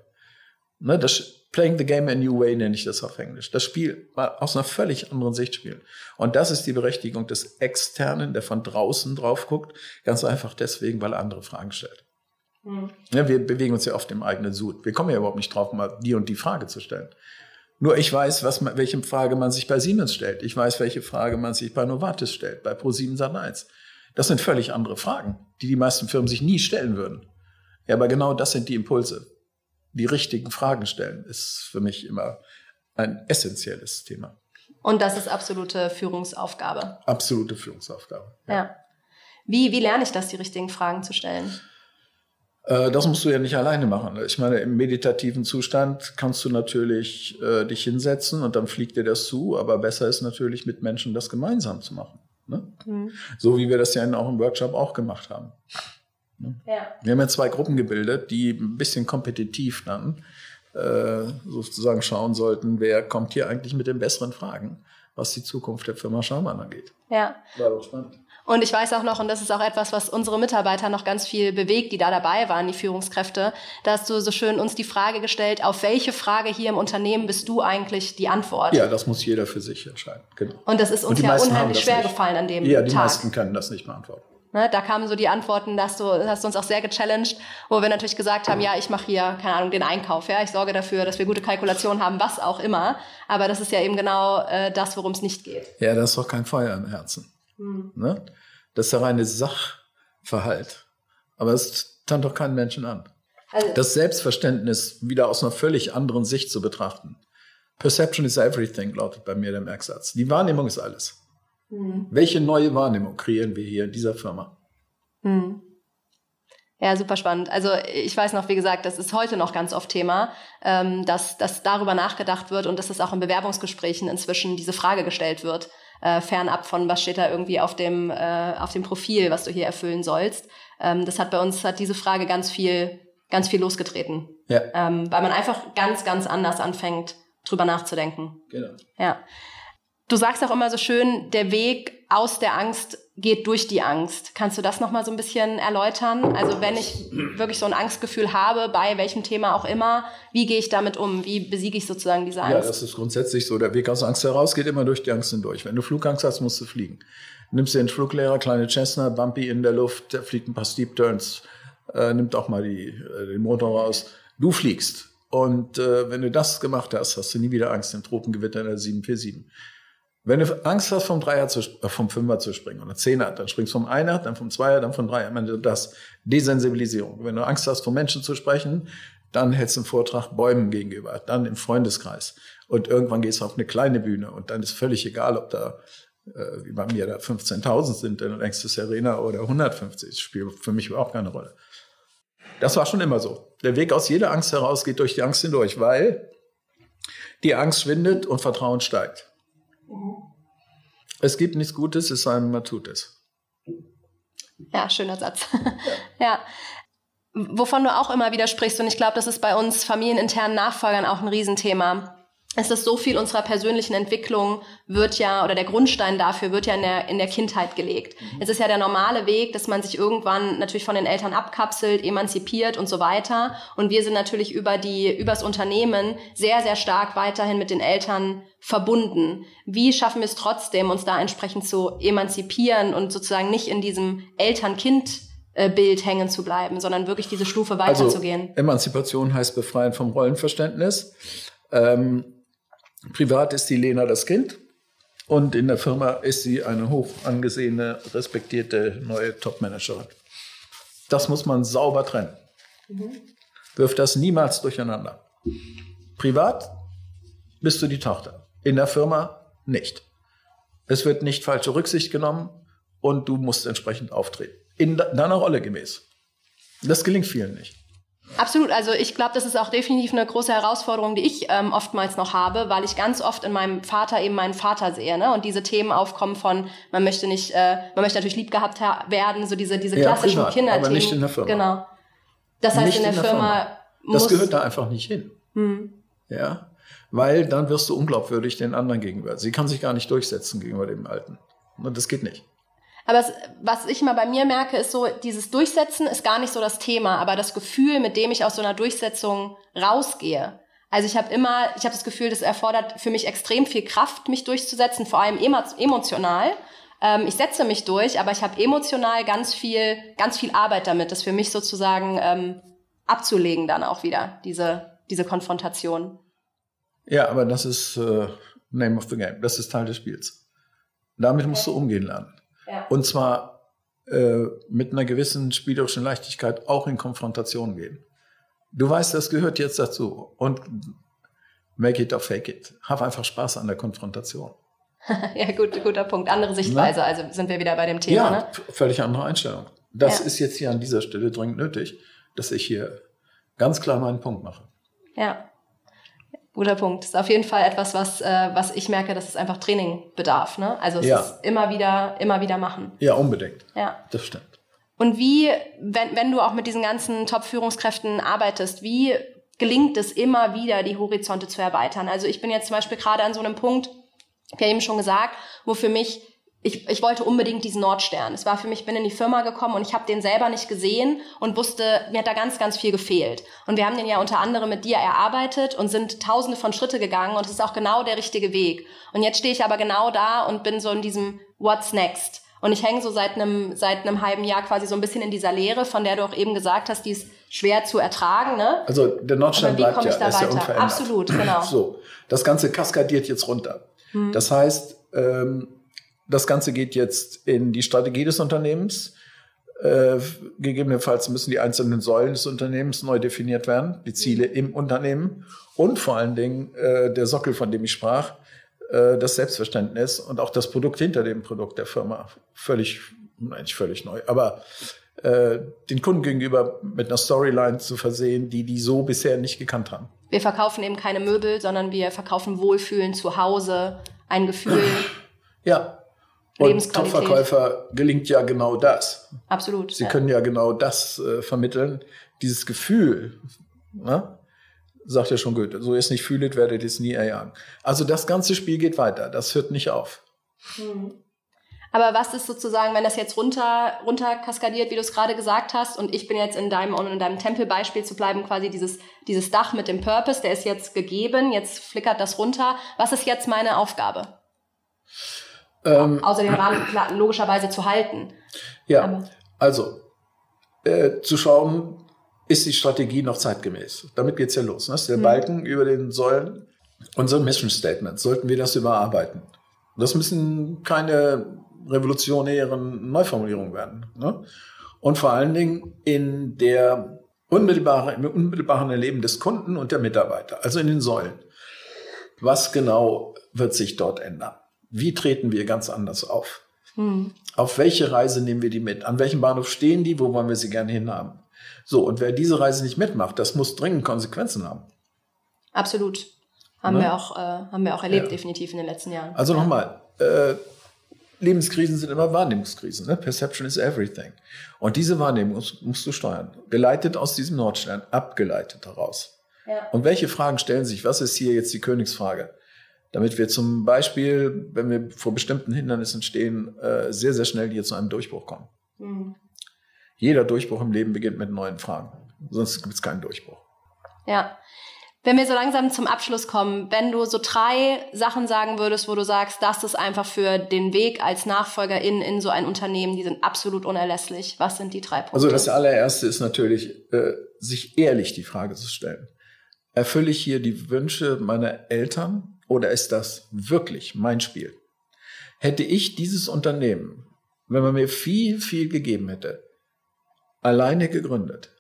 Ne, das Playing the Game a New Way nenne ich das auf Englisch. Das Spiel mal aus einer völlig anderen Sicht spielen. Und das ist die Berechtigung des Externen, der von draußen drauf guckt. Ganz einfach deswegen, weil er andere Fragen stellt. Mhm. Ja, wir bewegen uns ja oft im eigenen Sud. Wir kommen ja überhaupt nicht drauf, mal die und die Frage zu stellen. Nur ich weiß, was man, welche Frage man sich bei Siemens stellt. Ich weiß, welche Frage man sich bei Novartis stellt, bei Pro7 Sat1. Das sind völlig andere Fragen, die die meisten Firmen sich nie stellen würden. Ja, aber genau das sind die Impulse die richtigen Fragen stellen, ist für mich immer ein essentielles Thema. Und das ist absolute Führungsaufgabe. Absolute Führungsaufgabe. Ja. ja. Wie, wie lerne ich das, die richtigen Fragen zu stellen? Äh, das musst du ja nicht alleine machen. Ich meine, im meditativen Zustand kannst du natürlich äh, dich hinsetzen und dann fliegt dir das zu, aber besser ist natürlich mit Menschen das gemeinsam zu machen. Ne? Mhm. So wie wir das ja auch im Workshop auch gemacht haben. Ja. Wir haben ja zwei Gruppen gebildet, die ein bisschen kompetitiv dann äh, sozusagen schauen sollten, wer kommt hier eigentlich mit den besseren Fragen, was die Zukunft der Firma Schaumann angeht. Ja. War doch spannend. Und ich weiß auch noch, und das ist auch etwas, was unsere Mitarbeiter noch ganz viel bewegt, die da dabei waren, die Führungskräfte, da hast du so schön uns die Frage gestellt, auf welche Frage hier im Unternehmen bist du eigentlich die Antwort? Ja, das muss jeder für sich entscheiden. Genau. Und das ist uns ja unheimlich schwer nicht. gefallen an dem Tag. Ja, die Tag. meisten können das nicht beantworten. Ne, da kamen so die Antworten, dass du hast du uns auch sehr gechallenged, wo wir natürlich gesagt haben, ja, ich mache hier, keine Ahnung, den Einkauf, ja, ich sorge dafür, dass wir gute Kalkulationen haben, was auch immer. Aber das ist ja eben genau äh, das, worum es nicht geht. Ja, das ist doch kein Feuer im Herzen. Hm. Ne? Das ist ja reine Sachverhalt. Aber es tannt doch keinen Menschen an. Also, das Selbstverständnis wieder aus einer völlig anderen Sicht zu betrachten. Perception is everything, lautet bei mir der Merksatz. Die Wahrnehmung ist alles. Mhm. Welche neue Wahrnehmung kreieren wir hier in dieser Firma? Mhm. Ja, super spannend. Also ich weiß noch, wie gesagt, das ist heute noch ganz oft Thema, ähm, dass, dass darüber nachgedacht wird und dass es auch in Bewerbungsgesprächen inzwischen diese Frage gestellt wird äh, fernab von, was steht da irgendwie auf dem, äh, auf dem Profil, was du hier erfüllen sollst. Ähm, das hat bei uns, hat diese Frage ganz viel, ganz viel losgetreten. Ja. Ähm, weil man einfach ganz, ganz anders anfängt, drüber nachzudenken. Genau. Ja. Du sagst auch immer so schön, der Weg aus der Angst geht durch die Angst. Kannst du das nochmal so ein bisschen erläutern? Also wenn ich wirklich so ein Angstgefühl habe, bei welchem Thema auch immer, wie gehe ich damit um? Wie besiege ich sozusagen diese Angst? Ja, das ist grundsätzlich so. Der Weg aus Angst heraus geht immer durch die Angst hindurch. Wenn du Flugangst hast, musst du fliegen. Nimmst dir den Fluglehrer, kleine Cessna, Bumpy in der Luft, der fliegt ein paar Steep Turns, äh, nimmt auch mal die, äh, den Motor raus. Du fliegst. Und äh, wenn du das gemacht hast, hast du nie wieder Angst im Tropengewitter in der 747. Wenn du Angst hast, vom Dreier zu, äh, vom Fünfer zu springen oder Zehner, dann springst du vom Einer, dann vom Zweier, dann vom Dreier. Ich das Desensibilisierung. Wenn du Angst hast, von Menschen zu sprechen, dann hältst du einen Vortrag Bäumen gegenüber, dann im Freundeskreis. Und irgendwann gehst du auf eine kleine Bühne und dann ist völlig egal, ob da, äh, wie bei mir, da 15.000 sind in der nächsten Arena oder 150. Das spielt für mich überhaupt keine Rolle. Das war schon immer so. Der Weg aus jeder Angst heraus geht durch die Angst hindurch, weil die Angst schwindet und Vertrauen steigt. Es gibt nichts Gutes, es sei denn, man tut es. Ja, schöner Satz. ja. Wovon du auch immer wieder sprichst, und ich glaube, das ist bei uns familieninternen Nachfolgern auch ein Riesenthema es ist so viel unserer persönlichen Entwicklung wird ja, oder der Grundstein dafür wird ja in der, in der Kindheit gelegt. Mhm. Es ist ja der normale Weg, dass man sich irgendwann natürlich von den Eltern abkapselt, emanzipiert und so weiter. Und wir sind natürlich über die, übers Unternehmen sehr, sehr stark weiterhin mit den Eltern verbunden. Wie schaffen wir es trotzdem, uns da entsprechend zu emanzipieren und sozusagen nicht in diesem Eltern-Kind Bild hängen zu bleiben, sondern wirklich diese Stufe weiterzugehen. Also, Emanzipation heißt befreien vom Rollenverständnis. Ähm, Privat ist die Lena das Kind und in der Firma ist sie eine hoch angesehene, respektierte neue Topmanagerin. Das muss man sauber trennen. Mhm. Wirf das niemals durcheinander. Privat bist du die Tochter, in der Firma nicht. Es wird nicht falsche Rücksicht genommen und du musst entsprechend auftreten. In deiner Rolle gemäß. Das gelingt vielen nicht. Absolut. Also ich glaube, das ist auch definitiv eine große Herausforderung, die ich ähm, oftmals noch habe, weil ich ganz oft in meinem Vater eben meinen Vater sehe, ne? Und diese Themen aufkommen von, man möchte nicht, äh, man möchte natürlich lieb gehabt werden, so diese diese klassischen ja, Kinderthemen. Aber nicht in der Firma. Genau. Das heißt, nicht in der, in der Firma, Firma. Das gehört da einfach nicht hin. Hm. Ja, weil dann wirst du unglaubwürdig den anderen gegenüber. Sie kann sich gar nicht durchsetzen gegenüber dem Alten. Und das geht nicht. Aber es, was ich immer bei mir merke, ist so, dieses Durchsetzen ist gar nicht so das Thema, aber das Gefühl, mit dem ich aus so einer Durchsetzung rausgehe. Also ich habe immer, ich habe das Gefühl, das erfordert für mich extrem viel Kraft, mich durchzusetzen, vor allem emotional. Ähm, ich setze mich durch, aber ich habe emotional ganz viel, ganz viel Arbeit damit, das für mich sozusagen ähm, abzulegen dann auch wieder, diese, diese Konfrontation. Ja, aber das ist äh, Name of the Game. Das ist Teil des Spiels. Damit musst du umgehen lernen. Und zwar äh, mit einer gewissen spielerischen Leichtigkeit auch in Konfrontation gehen. Du weißt, das gehört jetzt dazu. Und make it or fake it. Hab einfach Spaß an der Konfrontation. ja, gut, guter Punkt. Andere Sichtweise, Na? also sind wir wieder bei dem Thema. Ja, ne? völlig andere Einstellung. Das ja. ist jetzt hier an dieser Stelle dringend nötig, dass ich hier ganz klar meinen Punkt mache. Ja. Guter Punkt. Das ist auf jeden Fall etwas, was, äh, was ich merke, dass es einfach Training bedarf. Ne? Also es ja. ist immer wieder, immer wieder machen. Ja, unbedingt. Ja. Das stimmt. Und wie, wenn, wenn du auch mit diesen ganzen Top-Führungskräften arbeitest, wie gelingt es immer wieder, die Horizonte zu erweitern? Also ich bin jetzt zum Beispiel gerade an so einem Punkt, wie eben schon gesagt, wo für mich ich, ich wollte unbedingt diesen Nordstern. Es war für mich, ich bin in die Firma gekommen und ich habe den selber nicht gesehen und wusste, mir hat da ganz, ganz viel gefehlt. Und wir haben den ja unter anderem mit dir erarbeitet und sind tausende von Schritte gegangen und es ist auch genau der richtige Weg. Und jetzt stehe ich aber genau da und bin so in diesem What's next? Und ich hänge so seit einem, seit einem halben Jahr quasi so ein bisschen in dieser Leere, von der du auch eben gesagt hast, die ist schwer zu ertragen. Ne? Also der Nordstern bleibt ja, ist ja unverändert. Absolut, genau. So, das Ganze kaskadiert jetzt runter. Hm. Das heißt, ähm, das Ganze geht jetzt in die Strategie des Unternehmens. Äh, gegebenenfalls müssen die einzelnen Säulen des Unternehmens neu definiert werden, die Ziele im Unternehmen und vor allen Dingen äh, der Sockel, von dem ich sprach, äh, das Selbstverständnis und auch das Produkt hinter dem Produkt der Firma. Völlig, nein, nicht völlig neu, aber äh, den Kunden gegenüber mit einer Storyline zu versehen, die die so bisher nicht gekannt haben. Wir verkaufen eben keine Möbel, sondern wir verkaufen Wohlfühlen zu Hause, ein Gefühl. Ja, und Top-Verkäufer gelingt ja genau das. Absolut. Sie ja. können ja genau das äh, vermitteln, dieses Gefühl. Ne? Sagt ja schon Goethe, so ihr es nicht fühlt, werdet ihr es nie erjagen. Also das ganze Spiel geht weiter, das hört nicht auf. Hm. Aber was ist sozusagen, wenn das jetzt runter, runter kaskadiert, wie du es gerade gesagt hast, und ich bin jetzt in deinem, um in deinem Tempelbeispiel zu bleiben, quasi dieses, dieses Dach mit dem Purpose, der ist jetzt gegeben, jetzt flickert das runter. Was ist jetzt meine Aufgabe? Ähm, außer den Rahmen logischerweise zu halten. Ja, Aber. also äh, zu schauen, ist die Strategie noch zeitgemäß? Damit geht's ja los. Ne? Das ist der hm. Balken über den Säulen. Unser Mission Statement, sollten wir das überarbeiten. Das müssen keine revolutionären Neuformulierungen werden. Ne? Und vor allen Dingen in der unmittelbaren, im unmittelbaren Erleben des Kunden und der Mitarbeiter, also in den Säulen. Was genau wird sich dort ändern? Wie treten wir ganz anders auf? Hm. Auf welche Reise nehmen wir die mit? An welchem Bahnhof stehen die? Wo wollen wir sie gerne hinhaben? So, und wer diese Reise nicht mitmacht, das muss dringend Konsequenzen haben. Absolut. Haben, ne? wir, auch, äh, haben wir auch erlebt, ja. definitiv in den letzten Jahren. Also nochmal, äh, Lebenskrisen sind immer Wahrnehmungskrisen. Ne? Perception is everything. Und diese Wahrnehmung musst, musst du steuern. Geleitet aus diesem Nordstern, abgeleitet daraus. Ja. Und welche Fragen stellen sich? Was ist hier jetzt die Königsfrage? Damit wir zum Beispiel, wenn wir vor bestimmten Hindernissen stehen, äh, sehr, sehr schnell hier zu einem Durchbruch kommen. Mhm. Jeder Durchbruch im Leben beginnt mit neuen Fragen. Sonst gibt es keinen Durchbruch. Ja. Wenn wir so langsam zum Abschluss kommen, wenn du so drei Sachen sagen würdest, wo du sagst, das ist einfach für den Weg als Nachfolgerin in so ein Unternehmen, die sind absolut unerlässlich. Was sind die drei Punkte? Also das allererste ist natürlich, äh, sich ehrlich die Frage zu stellen. Erfülle ich hier die Wünsche meiner Eltern oder ist das wirklich mein Spiel? Hätte ich dieses Unternehmen, wenn man mir viel, viel gegeben hätte, alleine gegründet?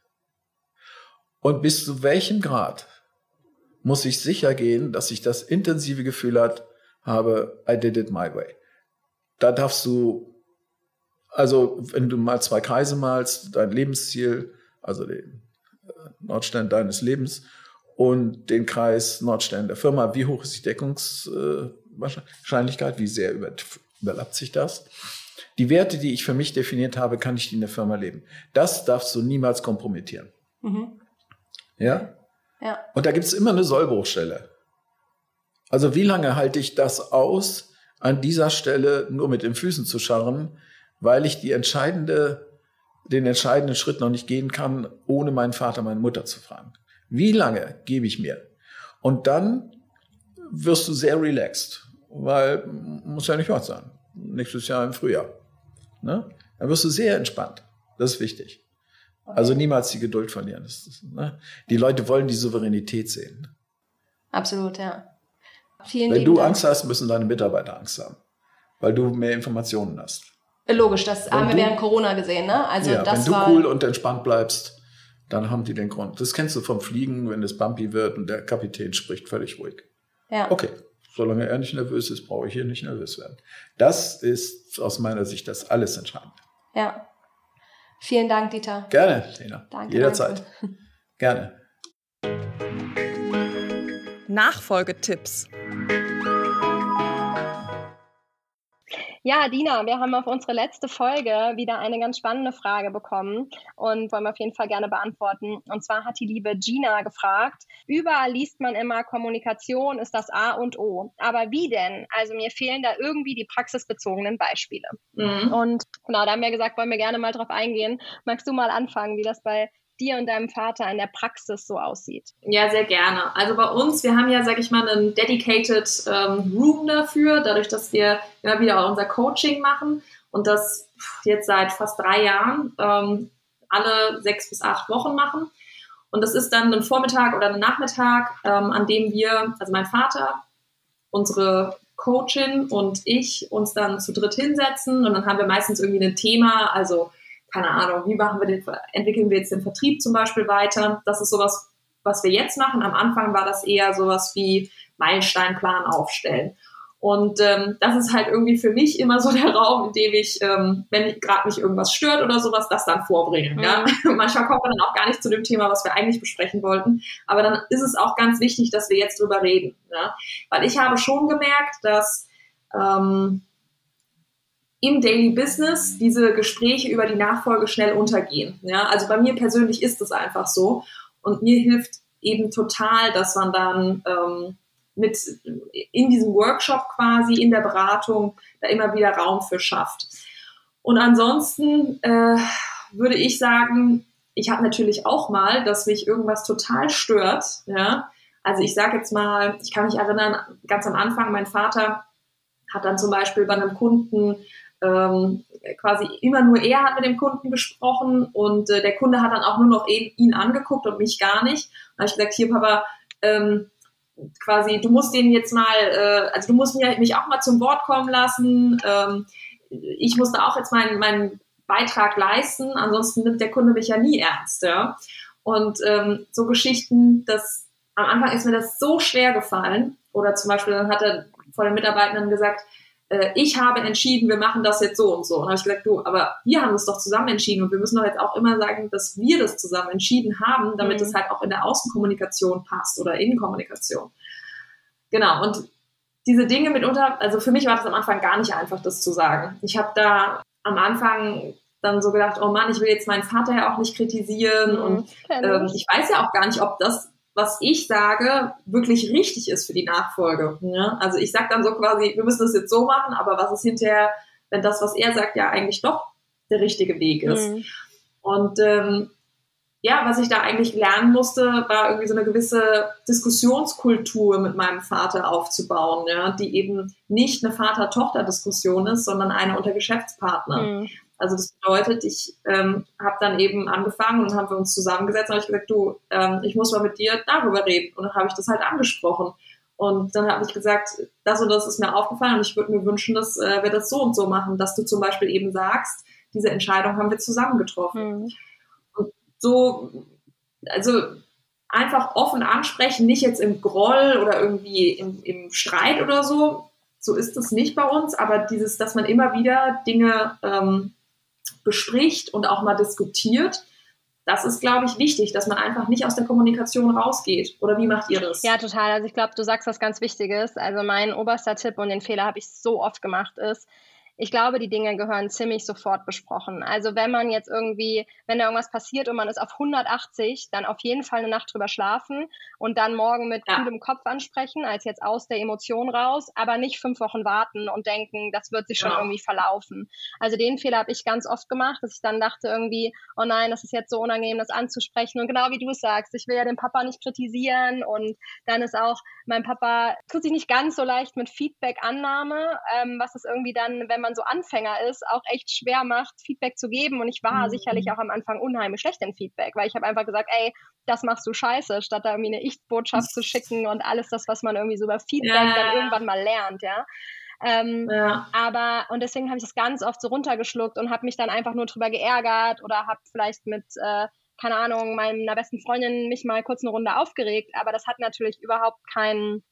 Und bis zu welchem Grad muss ich sicher gehen, dass ich das intensive Gefühl hat, habe, I did it my way. Da darfst du, also wenn du mal zwei Kreise malst, dein Lebensziel, also den äh, Nordstern deines Lebens und den Kreis Nordstern der Firma. Wie hoch ist die Deckungswahrscheinlichkeit? Wie sehr überlappt sich das? Die Werte, die ich für mich definiert habe, kann ich die in der Firma leben. Das darfst du niemals kompromittieren. Mhm. Ja? Ja. Und da gibt es immer eine Sollbruchstelle. Also wie lange halte ich das aus, an dieser Stelle nur mit den Füßen zu scharren, weil ich die entscheidende, den entscheidenden Schritt noch nicht gehen kann, ohne meinen Vater, meine Mutter zu fragen. Wie lange gebe ich mir? Und dann wirst du sehr relaxed, weil muss ja nicht wahr sein. Nächstes Jahr im Frühjahr. Ne? Dann wirst du sehr entspannt. Das ist wichtig. Also niemals die Geduld verlieren. Ist, ne? Die Leute wollen die Souveränität sehen. Absolut, ja. Vielen Wenn du Dank. Angst hast, müssen deine Mitarbeiter Angst haben, weil du mehr Informationen hast. Logisch, das wenn haben wir während Corona gesehen, ne? Also ja, das wenn du war cool und entspannt bleibst, dann haben die den Grund. Das kennst du vom Fliegen, wenn es bumpy wird und der Kapitän spricht völlig ruhig. Ja. Okay, solange er nicht nervös ist, brauche ich hier nicht nervös werden. Das ist aus meiner Sicht das alles entscheidend. Ja. Vielen Dank, Dieter. Gerne, Lena. Danke. Jederzeit. Danke. Gerne. Nachfolgetipps. Ja, Dina, wir haben auf unsere letzte Folge wieder eine ganz spannende Frage bekommen und wollen wir auf jeden Fall gerne beantworten. Und zwar hat die liebe Gina gefragt, überall liest man immer, Kommunikation ist das A und O. Aber wie denn? Also mir fehlen da irgendwie die praxisbezogenen Beispiele. Mhm. Und genau, da haben wir gesagt, wollen wir gerne mal drauf eingehen. Magst du mal anfangen, wie das bei dir und deinem Vater in der Praxis so aussieht? Ja, sehr gerne. Also bei uns, wir haben ja, sag ich mal, einen dedicated ähm, Room dafür, dadurch, dass wir immer wieder auch unser Coaching machen und das jetzt seit fast drei Jahren ähm, alle sechs bis acht Wochen machen. Und das ist dann ein Vormittag oder ein Nachmittag, ähm, an dem wir, also mein Vater, unsere Coachin und ich uns dann zu dritt hinsetzen und dann haben wir meistens irgendwie ein Thema, also keine Ahnung, wie machen wir den, entwickeln wir jetzt den Vertrieb zum Beispiel weiter? Das ist sowas, was wir jetzt machen. Am Anfang war das eher sowas wie Meilensteinplan aufstellen. Und ähm, das ist halt irgendwie für mich immer so der Raum, in dem ich, ähm, wenn gerade mich irgendwas stört oder sowas, das dann vorbringe. Mhm. Ja? Manchmal kommt man dann auch gar nicht zu dem Thema, was wir eigentlich besprechen wollten. Aber dann ist es auch ganz wichtig, dass wir jetzt drüber reden. Ja? Weil ich habe schon gemerkt, dass ähm, im Daily Business diese Gespräche über die Nachfolge schnell untergehen. Ja, also bei mir persönlich ist es einfach so. Und mir hilft eben total, dass man dann ähm, mit in diesem Workshop quasi, in der Beratung, da immer wieder Raum für schafft. Und ansonsten äh, würde ich sagen, ich habe natürlich auch mal, dass mich irgendwas total stört. Ja? Also ich sage jetzt mal, ich kann mich erinnern, ganz am Anfang, mein Vater hat dann zum Beispiel bei einem Kunden ähm, quasi immer nur er hat mit dem Kunden gesprochen und äh, der Kunde hat dann auch nur noch ihn, ihn angeguckt und mich gar nicht. Und habe ich gesagt, hier Papa, ähm, quasi, du musst den jetzt mal, äh, also du musst mir, mich auch mal zum Wort kommen lassen. Ähm, ich muss da auch jetzt meinen, meinen Beitrag leisten, ansonsten nimmt der Kunde mich ja nie ernst. Ja? Und ähm, so Geschichten, dass am Anfang ist mir das so schwer gefallen. Oder zum Beispiel, dann hat er vor den Mitarbeitenden gesagt, äh, ich habe entschieden, wir machen das jetzt so und so. Und habe ich gesagt, du, aber wir haben es doch zusammen entschieden und wir müssen doch jetzt auch immer sagen, dass wir das zusammen entschieden haben, damit mhm. es halt auch in der Außenkommunikation passt oder Innenkommunikation. Genau, und diese Dinge mitunter, also für mich war das am Anfang gar nicht einfach, das zu sagen. Ich habe da am Anfang dann so gedacht, oh Mann, ich will jetzt meinen Vater ja auch nicht kritisieren mhm, und ähm, ich weiß ja auch gar nicht, ob das was ich sage, wirklich richtig ist für die Nachfolge. Ja? Also ich sage dann so quasi, wir müssen das jetzt so machen, aber was ist hinterher, wenn das, was er sagt, ja eigentlich doch der richtige Weg ist. Mhm. Und ähm, ja, was ich da eigentlich lernen musste, war irgendwie so eine gewisse Diskussionskultur mit meinem Vater aufzubauen, ja, die eben nicht eine Vater-Tochter-Diskussion ist, sondern eine unter Geschäftspartnern. Mhm. Also das bedeutet, ich ähm, habe dann eben angefangen und haben wir uns zusammengesetzt und habe ich gesagt, du, ähm, ich muss mal mit dir darüber reden. Und dann habe ich das halt angesprochen. Und dann habe ich gesagt, das und das ist mir aufgefallen und ich würde mir wünschen, dass äh, wir das so und so machen, dass du zum Beispiel eben sagst, diese Entscheidung haben wir zusammen getroffen. Mhm. Und so, also einfach offen ansprechen, nicht jetzt im Groll oder irgendwie im, im Streit oder so. So ist es nicht bei uns, aber dieses, dass man immer wieder Dinge ähm, bespricht und auch mal diskutiert. Das ist, glaube ich, wichtig, dass man einfach nicht aus der Kommunikation rausgeht. Oder wie macht ihr das? Ja, total. Also ich glaube, du sagst was ganz Wichtiges. Also mein oberster Tipp und den Fehler habe ich so oft gemacht ist, ich glaube, die Dinge gehören ziemlich sofort besprochen. Also wenn man jetzt irgendwie, wenn da irgendwas passiert und man ist auf 180, dann auf jeden Fall eine Nacht drüber schlafen und dann morgen mit ja. kühlem Kopf ansprechen, als jetzt aus der Emotion raus, aber nicht fünf Wochen warten und denken, das wird sich schon genau. irgendwie verlaufen. Also den Fehler habe ich ganz oft gemacht, dass ich dann dachte irgendwie, oh nein, das ist jetzt so unangenehm, das anzusprechen. Und genau wie du es sagst, ich will ja den Papa nicht kritisieren und dann ist auch, mein Papa tut sich nicht ganz so leicht mit Feedback-Annahme, ähm, was ist irgendwie dann, wenn man so Anfänger ist, auch echt schwer macht, Feedback zu geben. Und ich war mhm. sicherlich auch am Anfang unheimlich schlecht in Feedback, weil ich habe einfach gesagt, ey, das machst du scheiße, statt da irgendwie eine Ich-Botschaft zu schicken und alles das, was man irgendwie so über Feedback ja. dann irgendwann mal lernt, ja. Ähm, ja. Aber, und deswegen habe ich das ganz oft so runtergeschluckt und habe mich dann einfach nur drüber geärgert oder habe vielleicht mit, äh, keine Ahnung, meiner besten Freundin mich mal kurz eine Runde aufgeregt. Aber das hat natürlich überhaupt keinen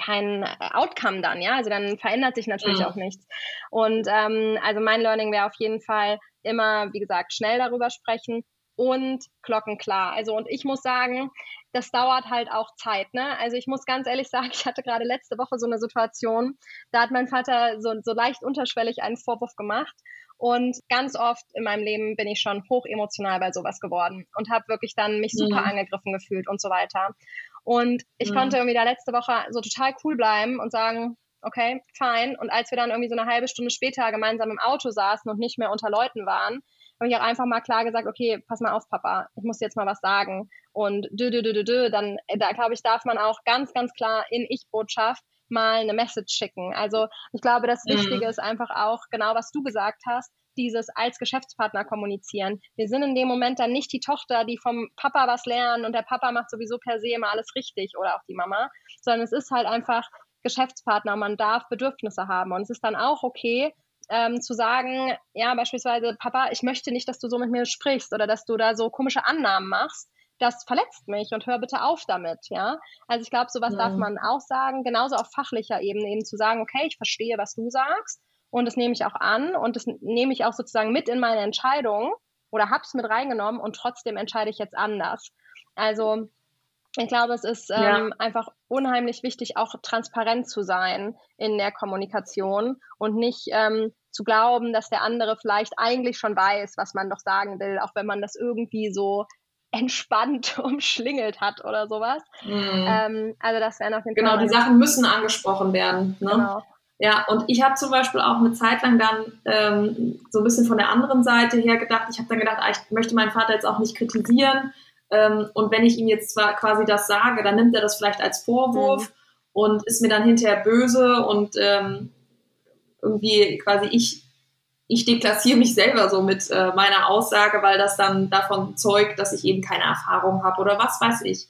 kein äh, Outcome dann, ja. Also dann verändert sich natürlich mhm. auch nichts. Und ähm, also mein Learning wäre auf jeden Fall immer, wie gesagt, schnell darüber sprechen und glockenklar. Also und ich muss sagen, das dauert halt auch Zeit. Ne? Also ich muss ganz ehrlich sagen, ich hatte gerade letzte Woche so eine Situation, da hat mein Vater so, so leicht unterschwellig einen Vorwurf gemacht. Und ganz oft in meinem Leben bin ich schon hoch emotional bei sowas geworden und habe wirklich dann mich super mhm. angegriffen gefühlt und so weiter. Und ich mhm. konnte irgendwie da letzte Woche so total cool bleiben und sagen, okay, fein. Und als wir dann irgendwie so eine halbe Stunde später gemeinsam im Auto saßen und nicht mehr unter Leuten waren, habe ich auch einfach mal klar gesagt, okay, pass mal auf, Papa, ich muss jetzt mal was sagen. Und dü, dü, dü, dü, dü, dann, da glaube ich, darf man auch ganz, ganz klar in Ich-Botschaft mal eine Message schicken. Also ich glaube, das mhm. Wichtige ist einfach auch genau, was du gesagt hast, dieses als Geschäftspartner kommunizieren. Wir sind in dem Moment dann nicht die Tochter, die vom Papa was lernen und der Papa macht sowieso per se immer alles richtig oder auch die Mama, sondern es ist halt einfach Geschäftspartner, man darf Bedürfnisse haben und es ist dann auch okay, ähm, zu sagen, ja, beispielsweise, Papa, ich möchte nicht, dass du so mit mir sprichst oder dass du da so komische Annahmen machst. Das verletzt mich und hör bitte auf damit, ja. Also ich glaube, sowas ja. darf man auch sagen, genauso auf fachlicher Ebene eben zu sagen, okay, ich verstehe, was du sagst und das nehme ich auch an und das nehme ich auch sozusagen mit in meine Entscheidung oder hab's mit reingenommen und trotzdem entscheide ich jetzt anders. Also ich glaube, es ist ähm, ja. einfach unheimlich wichtig, auch transparent zu sein in der Kommunikation und nicht ähm, zu glauben, dass der andere vielleicht eigentlich schon weiß, was man doch sagen will, auch wenn man das irgendwie so entspannt umschlingelt hat oder sowas. Mhm. Ähm, also das wäre auf jeden Genau, die Sachen müssen angesprochen werden. Ne? Genau. Ja, und ich habe zum Beispiel auch eine Zeit lang dann ähm, so ein bisschen von der anderen Seite her gedacht, ich habe dann gedacht, ah, ich möchte meinen Vater jetzt auch nicht kritisieren, ähm, und wenn ich ihm jetzt zwar quasi das sage, dann nimmt er das vielleicht als Vorwurf mhm. und ist mir dann hinterher böse und ähm, irgendwie quasi ich, ich deklassiere mich selber so mit äh, meiner Aussage, weil das dann davon zeugt, dass ich eben keine Erfahrung habe oder was weiß ich.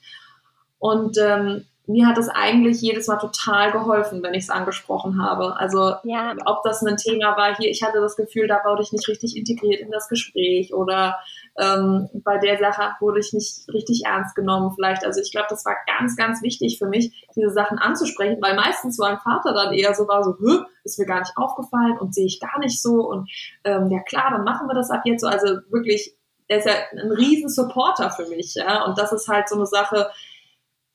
Und ähm, mir hat es eigentlich jedes Mal total geholfen, wenn ich es angesprochen habe. Also ja. ob das ein Thema war hier, ich hatte das Gefühl, da wurde ich nicht richtig integriert in das Gespräch oder ähm, bei der Sache wurde ich nicht richtig ernst genommen vielleicht. Also ich glaube, das war ganz, ganz wichtig für mich, diese Sachen anzusprechen, weil meistens so ein Vater dann eher so war, so, ist mir gar nicht aufgefallen und sehe ich gar nicht so und ähm, ja klar, dann machen wir das ab jetzt so. Also wirklich, er ist ja ein riesen Supporter für mich, ja, und das ist halt so eine Sache,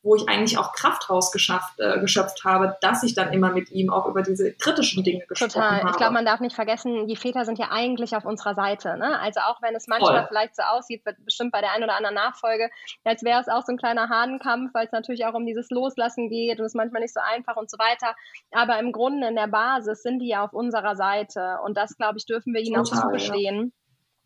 wo ich eigentlich auch Kraft rausgeschafft, äh, geschöpft habe, dass ich dann immer mit ihm auch über diese kritischen Dinge gesprochen Total. habe. Total. Ich glaube, man darf nicht vergessen, die Väter sind ja eigentlich auf unserer Seite. Ne? Also auch wenn es manchmal Voll. vielleicht so aussieht, bestimmt bei der einen oder anderen Nachfolge, als wäre es auch so ein kleiner Hahnenkampf, weil es natürlich auch um dieses Loslassen geht und es manchmal nicht so einfach und so weiter. Aber im Grunde in der Basis sind die ja auf unserer Seite und das, glaube ich, dürfen wir ihnen Total, auch zugestehen. Ja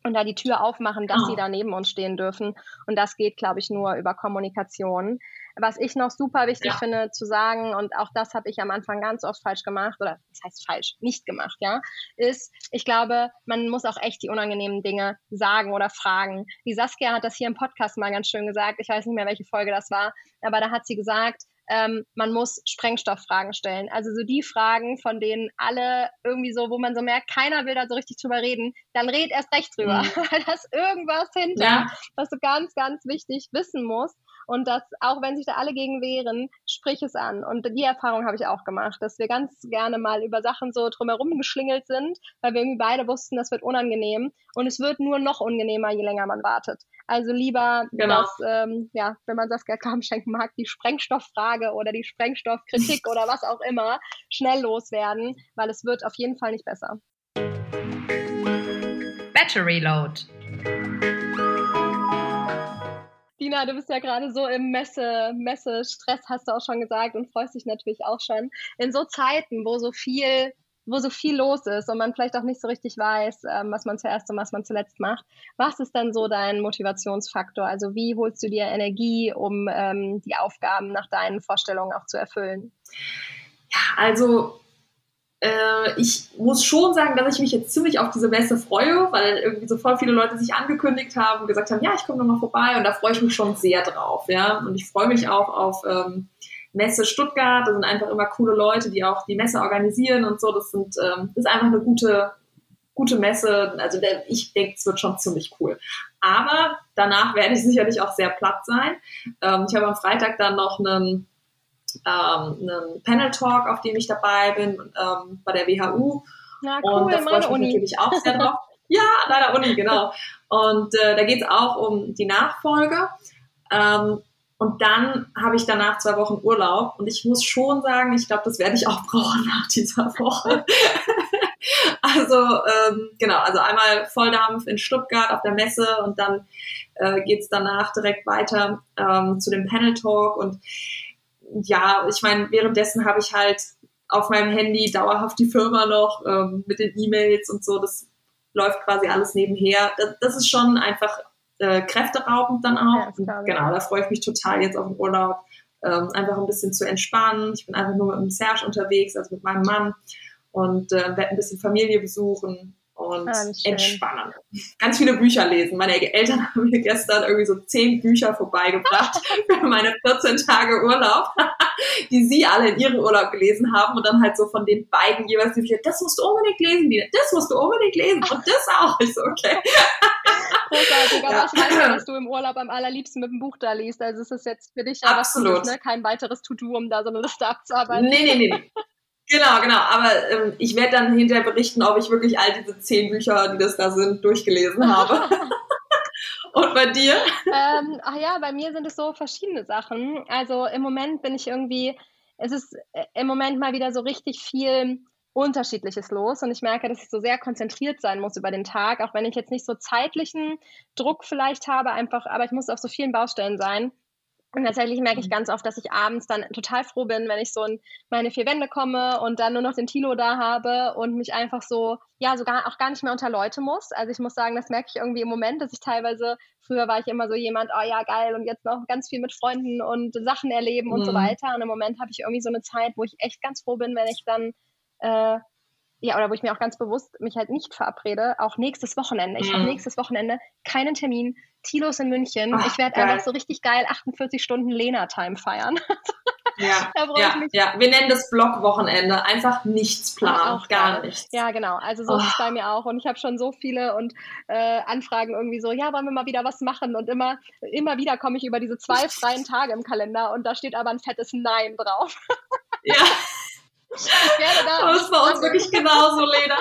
und da die Tür aufmachen, dass sie da neben uns stehen dürfen. Und das geht, glaube ich, nur über Kommunikation. Was ich noch super wichtig ja. finde zu sagen, und auch das habe ich am Anfang ganz oft falsch gemacht, oder das heißt falsch, nicht gemacht, ja, ist, ich glaube, man muss auch echt die unangenehmen Dinge sagen oder fragen. Die Saskia hat das hier im Podcast mal ganz schön gesagt, ich weiß nicht mehr, welche Folge das war, aber da hat sie gesagt, ähm, man muss Sprengstofffragen stellen. Also so die Fragen, von denen alle irgendwie so, wo man so merkt, keiner will da so richtig drüber reden, dann red erst recht drüber, mhm. weil da ist irgendwas hinter, ja. was du ganz, ganz wichtig wissen musst. Und dass, auch wenn sich da alle gegen wehren, sprich es an. Und die Erfahrung habe ich auch gemacht, dass wir ganz gerne mal über Sachen so drumherum geschlingelt sind, weil wir irgendwie beide wussten, das wird unangenehm. Und es wird nur noch unangenehmer, je länger man wartet. Also lieber, genau. dass, ähm, ja, wenn man Saskia Kram schenken mag, die Sprengstofffrage oder die Sprengstoffkritik oder was auch immer schnell loswerden, weil es wird auf jeden Fall nicht besser. Battery Load. Dina, du bist ja gerade so im Messe, Messe-Stress, hast du auch schon gesagt, und freust dich natürlich auch schon. In so Zeiten, wo so viel, wo so viel los ist und man vielleicht auch nicht so richtig weiß, ähm, was man zuerst und was man zuletzt macht. Was ist denn so dein Motivationsfaktor? Also wie holst du dir Energie, um ähm, die Aufgaben nach deinen Vorstellungen auch zu erfüllen? Ja, also ich muss schon sagen, dass ich mich jetzt ziemlich auf diese Messe freue, weil irgendwie so voll viele Leute sich angekündigt haben und gesagt haben, ja, ich komme nochmal vorbei und da freue ich mich schon sehr drauf, ja. Und ich freue mich auch auf ähm, Messe Stuttgart. Da sind einfach immer coole Leute, die auch die Messe organisieren und so. Das sind, ähm, ist einfach eine gute, gute Messe. Also ich denke, es wird schon ziemlich cool. Aber danach werde ich sicherlich auch sehr platt sein. Ähm, ich habe am Freitag dann noch einen einen Panel-Talk, auf dem ich dabei bin, ähm, bei der WHU. Ja, cool, und da freue ich mich Uni. natürlich auch sehr drauf. ja, leider Uni, genau. Und äh, da geht es auch um die Nachfolge. Ähm, Und dann habe ich danach zwei Wochen Urlaub und ich muss schon sagen, ich glaube, das werde ich auch brauchen nach dieser Woche. also ähm, genau, also einmal Volldampf in Stuttgart auf der Messe und dann äh, geht es danach direkt weiter ähm, zu dem Panel Talk und ja, ich meine, währenddessen habe ich halt auf meinem Handy dauerhaft die Firma noch ähm, mit den E-Mails und so. Das läuft quasi alles nebenher. Das, das ist schon einfach äh, kräfteraubend dann auch. Ja, genau, da freue ich mich total jetzt auf den Urlaub. Ähm, einfach ein bisschen zu entspannen. Ich bin einfach nur mit dem Serge unterwegs, also mit meinem Mann und äh, werde ein bisschen Familie besuchen und ah, entspannen. Ganz viele Bücher lesen. Meine Eltern haben mir gestern irgendwie so zehn Bücher vorbeigebracht für meine 14 Tage Urlaub, die sie alle in ihrem Urlaub gelesen haben und dann halt so von den beiden jeweils die Bücher, das musst du unbedingt lesen, Dina, das musst du unbedingt lesen und das auch. Ich so, okay. Großartig, aber ja. ich weiß ja, dass du im Urlaub am allerliebsten mit dem Buch da liest. Also es ist jetzt für dich ja Absolut. Gutes, ne? kein weiteres To-Do, um da so eine Liste abzuarbeiten. Nee, nee, nee. Genau, genau. Aber ähm, ich werde dann hinterher berichten, ob ich wirklich all diese zehn Bücher, die das da sind, durchgelesen habe. Und bei dir? Ähm, ach ja, bei mir sind es so verschiedene Sachen. Also im Moment bin ich irgendwie, es ist äh, im Moment mal wieder so richtig viel Unterschiedliches los und ich merke, dass ich so sehr konzentriert sein muss über den Tag, auch wenn ich jetzt nicht so zeitlichen Druck vielleicht habe, einfach, aber ich muss auf so vielen Baustellen sein. Und tatsächlich merke ich mhm. ganz oft, dass ich abends dann total froh bin, wenn ich so in meine vier Wände komme und dann nur noch den Tilo da habe und mich einfach so, ja, sogar auch gar nicht mehr unter Leute muss. Also ich muss sagen, das merke ich irgendwie im Moment, dass ich teilweise, früher war ich immer so jemand, oh ja, geil, und jetzt noch ganz viel mit Freunden und Sachen erleben mhm. und so mhm. weiter. Und im Moment habe ich irgendwie so eine Zeit, wo ich echt ganz froh bin, wenn ich dann äh, ja, oder wo ich mir auch ganz bewusst mich halt nicht verabrede, auch nächstes Wochenende. Ich mhm. habe nächstes Wochenende keinen Termin. Tilos in München. Ach, ich werde einfach so richtig geil 48 Stunden Lena-Time feiern. Ja, ja, ja, wir nennen das Blockwochenende. Einfach nichts planen, auch gar geil. nichts. Ja, genau. Also so oh. ist es bei mir auch. Und ich habe schon so viele und äh, Anfragen irgendwie so, ja, wollen wir mal wieder was machen? Und immer, immer wieder komme ich über diese zwei freien Tage im Kalender und da steht aber ein fettes Nein drauf. Ja. das ist bei uns wirklich genauso, Lena.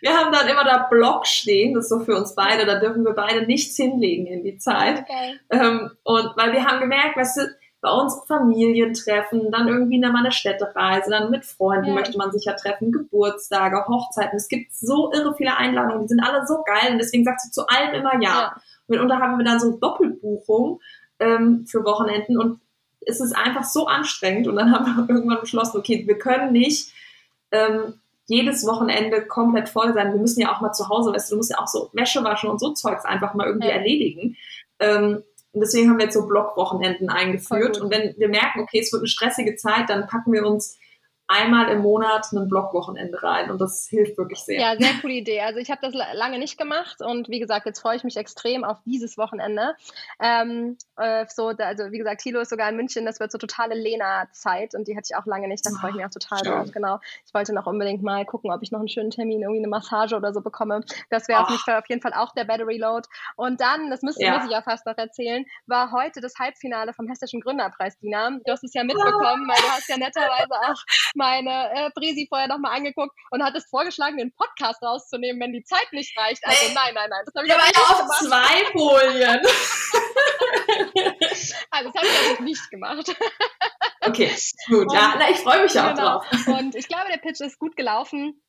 Wir haben dann immer da Block stehen, das ist so für uns beide, da dürfen wir beide nichts hinlegen in die Zeit. Okay. Ähm, und weil wir haben gemerkt, weißt du, bei uns Familientreffen, dann irgendwie mal eine Städtereise, dann mit Freunden ja. möchte man sich ja treffen, Geburtstage, Hochzeiten. Es gibt so irre viele Einladungen, die sind alle so geil und deswegen sagst du zu allem immer ja. ja. Mitunter haben wir dann so Doppelbuchung ähm, für Wochenenden und es ist einfach so anstrengend und dann haben wir irgendwann beschlossen, okay, wir können nicht ähm, jedes Wochenende komplett voll sein. Wir müssen ja auch mal zu Hause, weißt du, du musst ja auch so Wäsche waschen und so Zeugs einfach mal irgendwie ja. erledigen. Ähm, und deswegen haben wir jetzt so Blockwochenenden eingeführt. Und wenn wir merken, okay, es wird eine stressige Zeit, dann packen wir uns einmal im Monat ein Blogwochenende rein und das hilft wirklich sehr. Ja, sehr coole Idee. Also ich habe das lange nicht gemacht und wie gesagt, jetzt freue ich mich extrem auf dieses Wochenende. Ähm, äh, so, also wie gesagt, Thilo ist sogar in München, das wird so totale Lena-Zeit und die hatte ich auch lange nicht, da freue ich mich auch total Schön. drauf. Genau. Ich wollte noch unbedingt mal gucken, ob ich noch einen schönen Termin, irgendwie eine Massage oder so bekomme. Das wäre auf, auf jeden Fall auch der Battery Load. Und dann, das müsste ja. muss ich ja fast noch erzählen, war heute das Halbfinale vom Hessischen Gründerpreis, Dina. Du hast es ja mitbekommen, weil du hast ja netterweise auch meine äh, Brisi vorher nochmal angeguckt und hat es vorgeschlagen, den Podcast rauszunehmen, wenn die Zeit nicht reicht. Also nein, nein, nein. Das habe ich ja, nicht auf gemacht. zwei Folien. also das habe ich natürlich nicht gemacht. okay, gut. Und, ja, na, ich freue mich auch genau. drauf. Und ich glaube, der Pitch ist gut gelaufen.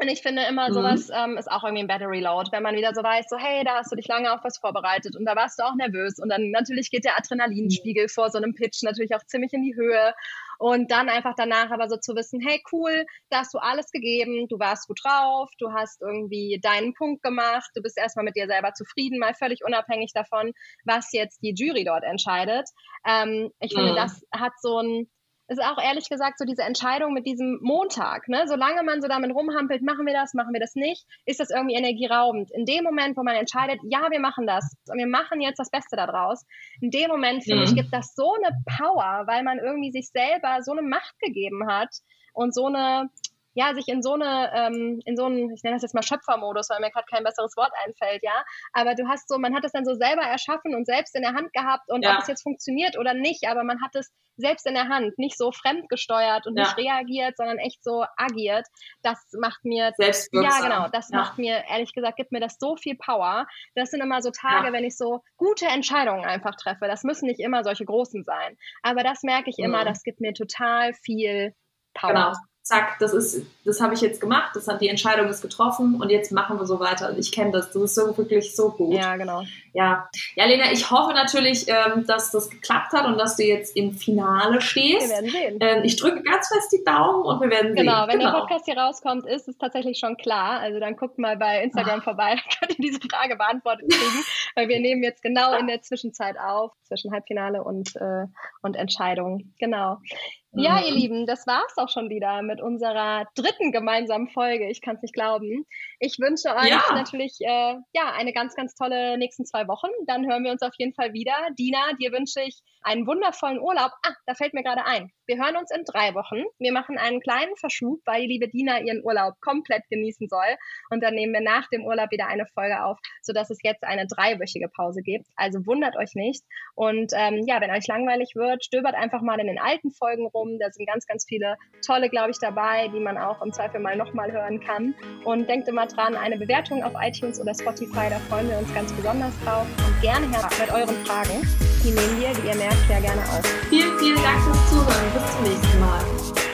Und ich finde immer, mhm. sowas ähm, ist auch irgendwie ein Battery Load, wenn man wieder so weiß, so hey, da hast du dich lange auf was vorbereitet und da warst du auch nervös und dann natürlich geht der Adrenalinspiegel mhm. vor so einem Pitch natürlich auch ziemlich in die Höhe und dann einfach danach aber so zu wissen, hey cool, da hast du alles gegeben, du warst gut drauf, du hast irgendwie deinen Punkt gemacht, du bist erstmal mit dir selber zufrieden, mal völlig unabhängig davon, was jetzt die Jury dort entscheidet. Ähm, ich mhm. finde, das hat so ein ist auch ehrlich gesagt so diese Entscheidung mit diesem Montag. Ne? Solange man so damit rumhampelt, machen wir das, machen wir das nicht, ist das irgendwie energieraubend. In dem Moment, wo man entscheidet, ja, wir machen das und wir machen jetzt das Beste daraus, in dem Moment, finde mhm. ich, gibt das so eine Power, weil man irgendwie sich selber so eine Macht gegeben hat und so eine, ja, sich in so eine, ähm, in so einen, ich nenne das jetzt mal Schöpfermodus, weil mir gerade kein besseres Wort einfällt, ja. Aber du hast so, man hat es dann so selber erschaffen und selbst in der Hand gehabt und ja. ob es jetzt funktioniert oder nicht, aber man hat es selbst in der Hand, nicht so fremdgesteuert und ja. nicht reagiert, sondern echt so agiert. Das macht mir, ja genau, das ja. macht mir, ehrlich gesagt, gibt mir das so viel Power. Das sind immer so Tage, wenn ich so gute Entscheidungen einfach treffe. Das müssen nicht immer solche großen sein. Aber das merke ich immer, mhm. das gibt mir total viel Power. Genau zack, das ist, das habe ich jetzt gemacht, das hat die Entscheidung ist getroffen und jetzt machen wir so weiter. Ich kenne das, das ist so wirklich so gut. Ja, genau. Ja, ja, Lena, ich hoffe natürlich, ähm, dass das geklappt hat und dass du jetzt im Finale stehst. Wir werden sehen. Ähm, ich drücke ganz fest die Daumen und wir werden genau, sehen. Genau, wenn der Podcast hier rauskommt, ist es tatsächlich schon klar. Also dann guckt mal bei Instagram Ach. vorbei, dann könnt ihr diese Frage beantwortet kriegen, weil wir nehmen jetzt genau in der Zwischenzeit auf, zwischen Halbfinale und, äh, und Entscheidung. Genau. Ja, ihr mhm. Lieben, das war's auch schon wieder mit unserer dritten gemeinsamen Folge. Ich kann es nicht glauben. Ich wünsche euch ja. natürlich äh, ja eine ganz, ganz tolle nächsten zwei Wochen. Dann hören wir uns auf jeden Fall wieder. Dina, dir wünsche ich einen wundervollen Urlaub. Ah, da fällt mir gerade ein. Wir hören uns in drei Wochen. Wir machen einen kleinen Verschub, weil die liebe Dina ihren Urlaub komplett genießen soll. Und dann nehmen wir nach dem Urlaub wieder eine Folge auf, sodass es jetzt eine dreiwöchige Pause gibt. Also wundert euch nicht. Und ähm, ja, wenn euch langweilig wird, stöbert einfach mal in den alten Folgen rum. Da sind ganz, ganz viele tolle, glaube ich, dabei, die man auch im Zweifel mal nochmal hören kann. Und denkt immer dran, eine Bewertung auf iTunes oder Spotify, da freuen wir uns ganz besonders drauf. Und gerne her mit euren Fragen. Die nehmen wir, wie ihr merkt, ja gerne auf. Vielen, vielen Dank fürs Zuhören. Bis zum nächsten Mal.